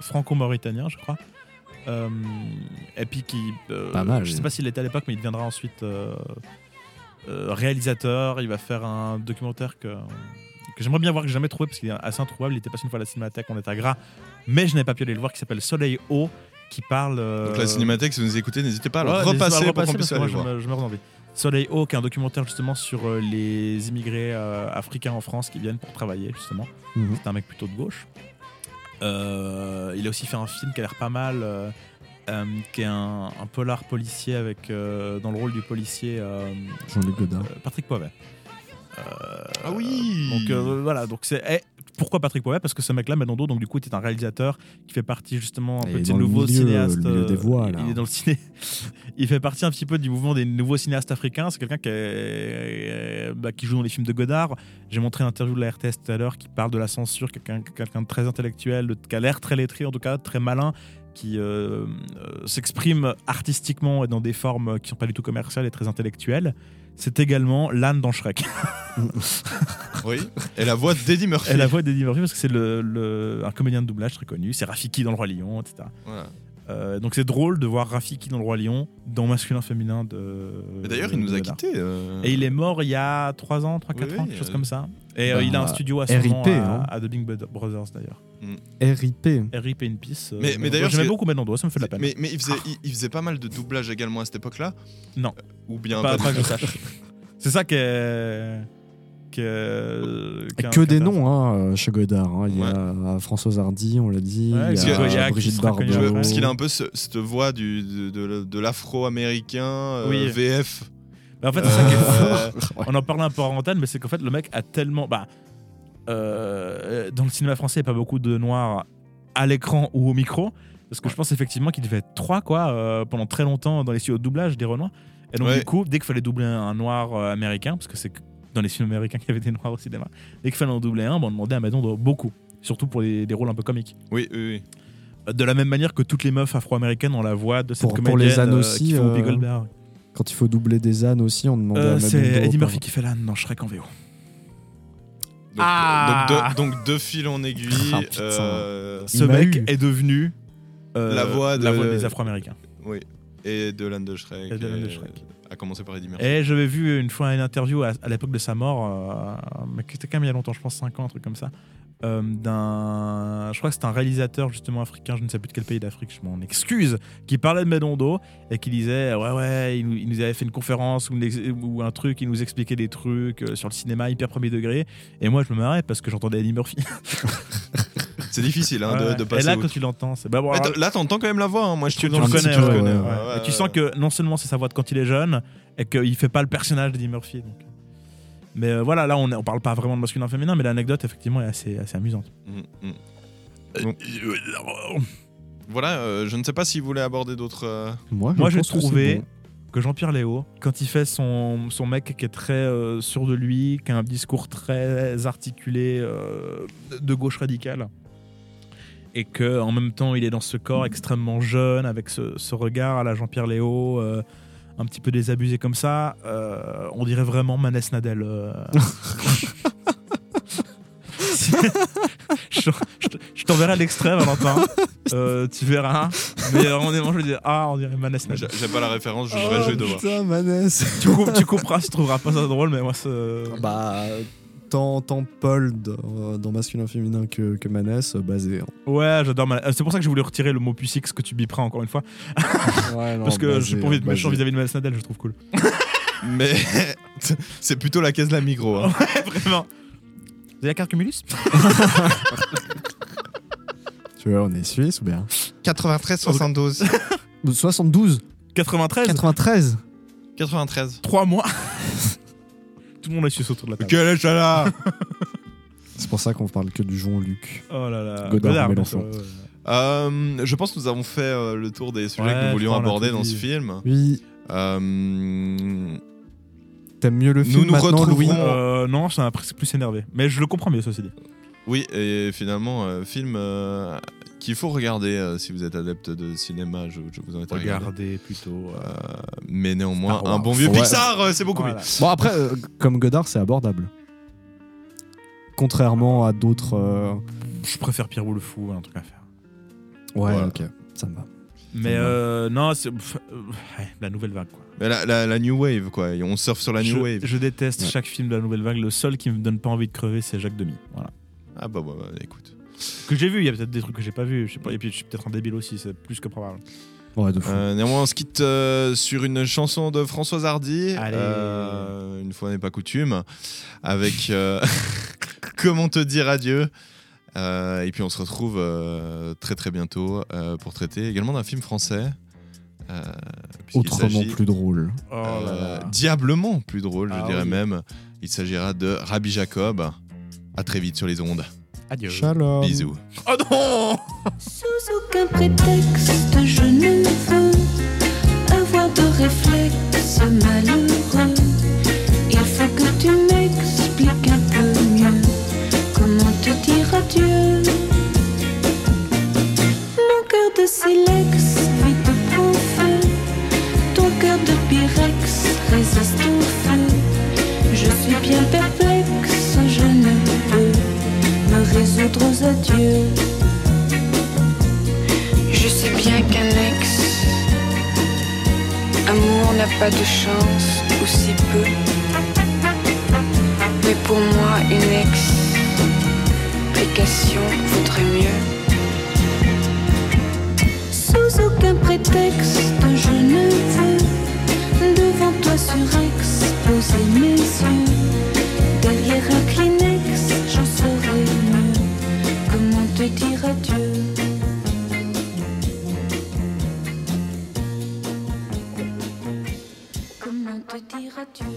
franco-mauritanien, je crois. Euh, et puis qui. euh, Pas mal. Je sais pas s'il était à l'époque, mais il deviendra ensuite euh, euh, réalisateur. Il va faire un documentaire que, que j'aimerais bien voir, que j'ai jamais trouvé parce qu'il est assez introuvable. Il était passé une fois à la cinémathèque, on était à Gras, mais je n'avais pas pu aller le voir, qui s'appelle Soleil haut, qui parle. euh, Donc la cinémathèque, si vous nous écoutez, n'hésitez pas à le Ouais, n'hésitez pas à repasser le pour qu'on repasser, puisse aller voir. je me- je me redonne envie. Soleil Haut, qui est un documentaire justement sur les immigrés euh, africains en France qui viennent pour travailler justement. Mhm. C'est un mec plutôt de gauche. Euh, il a aussi fait un film qui a l'air pas mal, euh, euh, qui est un, un polar policier avec euh, dans le rôle du policier euh, Jean-Luc Godard. euh, Patrick Poivet. Ah oui Donc euh, voilà, donc c'est eh, pourquoi Patrick Poivet? Parce que ce mec-là, Menondo, donc du coup, était un réalisateur qui fait partie justement un Et peu de ces dans le nouveaux cinéastes. des euh, voix, là. Il est dans le ciné. il fait partie un petit peu du mouvement des nouveaux cinéastes africains. C'est quelqu'un qui, est- bah, qui joue dans les films de Godard. J'ai montré une interview de la RTS tout à l'heure qui parle de la censure, quelqu'un de très intellectuel, de- qui a l'air très lettré en tout cas, très malin qui euh, euh, s'exprime artistiquement et dans des formes qui sont pas du tout commerciales et très intellectuelles. C'est également l'âne dans Shrek. Oui. Et la voix d'Eddie Murphy. Et la voix d'Eddie Murphy parce que c'est le, le- un comédien de doublage très connu. C'est Rafiki dans le Roi Lion, etc. Voilà. Euh, donc c'est drôle de voir Rafiki dans le Roi Lion dans masculin féminin de. Et D'ailleurs, il nous a quittés. euh. Et il est mort il y a 3 ans, 3-4 Oui, ans, quelque chose euh, comme ça. Et euh, bah, il a un studio à son RIP, nom à, hein. à Dubbing Brothers d'ailleurs. RIP. RIP in Peace. euh, Mais, mais d'ailleurs, j'aimais beaucoup Menondo, ça me fait de la peine. Mais, mais il, faisait, il, il faisait pas mal de doublage également à cette époque-là Non. Ou bien pas, pas que je sache. C'est ça qui est. Que qui est des noms hein, euh, chez Godard. hein. Il y a euh, Françoise Hardy, on l'a dit. Ouais, il y que- a Brigitte Bardot. Parce qu'il a un peu ce- cette voix du, de, de- de l'afro-américain euh, Oui. VF. Mais en fait, c'est ça qui est Euh, fou. On en parlait un peu en antenne, mais c'est qu'en fait, le mec a tellement. Bah, euh, dans le cinéma français, il n'y a pas beaucoup de noirs à l'écran ou au micro. Parce que je pense effectivement qu'il devait être trois, quoi, euh, pendant très longtemps dans les studios de doublage des Renois. Et donc, Ouais. du coup, dès qu'il fallait doubler un, noir euh, américain, parce que c'est dans les films américains qu'il y avait des noirs au cinéma, dès qu'il fallait en doubler un, bah, on demandait à Madon de beaucoup. Surtout pour les- des rôles un peu comiques. Oui, oui, oui. De la même manière que toutes les meufs afro-américaines ont la voix de cette Pour- pour comédienne les euh, aussi, qui font euh. Quand il faut doubler des ânes aussi, on demande Euh, à c'est Madondo Eddie Murphy qui fait l'âne dans Shrek en VO. Donc, Ah. donc, deux, donc deux fils en aiguille. Ah, euh, Ce mec eu. est devenu euh, La voix de- la voix des Afro-Américains. oui. Et de l'âne de Shrek. Et de l'âne de euh, Shrek. A commencé par Eddie Murphy. Et j'avais vu une fois une interview à, à l'époque de sa mort, euh, mais qui était quand même il y a longtemps, je pense 5 ans, un truc comme ça, euh, d'un. Je crois que c'était un réalisateur justement africain, je ne sais plus de quel pays d'Afrique, je m'en excuse, qui parlait de Medondo et qui disait Ouais, ouais, il nous, il nous avait fait une conférence ou, une ex- ou un truc, il nous expliquait des trucs euh, sur le cinéma hyper premier degré. Et moi, je me marrais parce que j'entendais Eddie Murphy. C'est difficile hein, Ouais, de, de passer. Et là, quand tu l'entends, c'est. Bah, bon, alors- là, t'entends quand même la voix. hein. Moi, je tu, tu le connais, peu, ouais. je connais, Ouais. ouais. Et tu sens que non seulement c'est sa voix de quand il est jeune, et qu'il fait pas le personnage d'Eddie Murphy. donc. Mais euh, voilà, là on, on parle pas vraiment de masculin féminin, mais l'anecdote effectivement est assez, assez amusante. Mm, mm. Donc, voilà, euh, je ne sais pas si vous voulez aborder d'autres. euh, Moi, je Moi j'ai trouvé bon. que Jean-Pierre Léo, quand il fait son, son mec qui est très euh, sûr de lui, qui a un discours très articulé euh, de gauche radicale, et que en même temps il est dans ce corps extrêmement jeune, avec ce, ce regard à la Jean-Pierre Léo, euh, un petit peu désabusé comme ça, euh, on dirait vraiment Manès Nadel. euh. je je te- je t'enverrai l'extrait, Valentin. Euh, tu verras. Mais on est, moi, je vais dire, ah, on dirait Manès Nadel. J'ai pas la référence, je Oh, jugerai jouer de voir. putain, Manès. tu, tu couperas, tu trouveras pas ça drôle, mais moi, c'est. Bah, tant, tant Paul dans, dans masculin féminin que, que Manès, euh, basé. hein. Ouais, j'adore. Manès. Euh, C'est pour ça que je voulais retirer le mot pucix que tu biperas encore une fois. Ouais, non, Parce que basé, j'ai pas envie de méchant vis-à-vis de Manès Nadel, je trouve cool. Mais c'est plutôt la caisse de la Migros. hein. Ouais, vraiment. Vous avez la carte Cumulus? Tu vois, on est suisse ou bien? 93, 72. 72 93 93 93. 3 mois? Tout le monde est suisse autour de la table. Quel est là C'est pour ça qu'on parle que du Jean-Luc. Oh là là. Godard, Mélenchon. ouais, ouais. Euh, Je pense que nous avons fait euh, le tour des sujets Ouais, que nous voulions a aborder dans ce film. Oui, Euh, t'aimes mieux le film nous maintenant, retrouverons- Louis? Euh, non, ça m'a presque plus énervé. Mais je le comprends mieux, ceci dit. oui, et finalement, euh, film euh, qu'il faut regarder euh, si vous êtes adepte de cinéma. Je, je vous invite à regarder. Regardez plutôt. euh, Euh, mais néanmoins, Star Wars. un bon vieux Ouais. Pixar, euh, c'est beaucoup voilà. mieux. Bon, après, euh, comme Godard, c'est abordable. Contrairement à d'autres. euh, Je préfère Pierre Boulle Fou, un truc à faire. Ouais, Voilà. ok, ça me va. Mais euh, non, c'est pff, euh, ouais, la nouvelle vague, quoi. Mais la, la- la New Wave, quoi. Et on surfe sur la New je, Wave. je déteste Ouais. chaque film de la nouvelle vague. Le seul qui me donne pas envie de crever, c'est Jacques Demy. Voilà. Ah bah, bah, bah, écoute. Que j'ai vu, il y a peut-être des trucs que j'ai pas vu. Je sais pas. Et puis je suis peut-être un débile aussi, c'est plus que probable. Ouais, de fou. Euh, néanmoins, on se quitte euh, sur une chanson de Françoise Hardy. Allez. Euh, une fois n'est pas coutume. Avec euh, Comment te dire adieu. Euh, et puis on se retrouve euh, très très bientôt euh, pour traiter également d'un film français. euh, Autrement plus drôle. Oh là euh, là. diablement plus drôle, je Ah dirais oui. même. Il s'agira de Rabbi Jacob. À très vite sur les ondes. Adieu. Shalom. Bisous. Oh non Sous aucun prétexte, je ne veux avoir de réflexe malheureux. Il faut que tu m'expliques un peu mieux comment te dire adieu? Mon cœur de silex vite prend feu. Ton cœur de pyrex résiste au feu. Je suis bien perplexe, aux adieux. Je sais bien qu'un ex amour n'a pas de chance, ou si peu. Mais pour moi, une explication vaudrait mieux. Sous aucun prétexte, je ne veux devant toi surex poser mes yeux. Derrière un Kleenex, Comment te dire adieu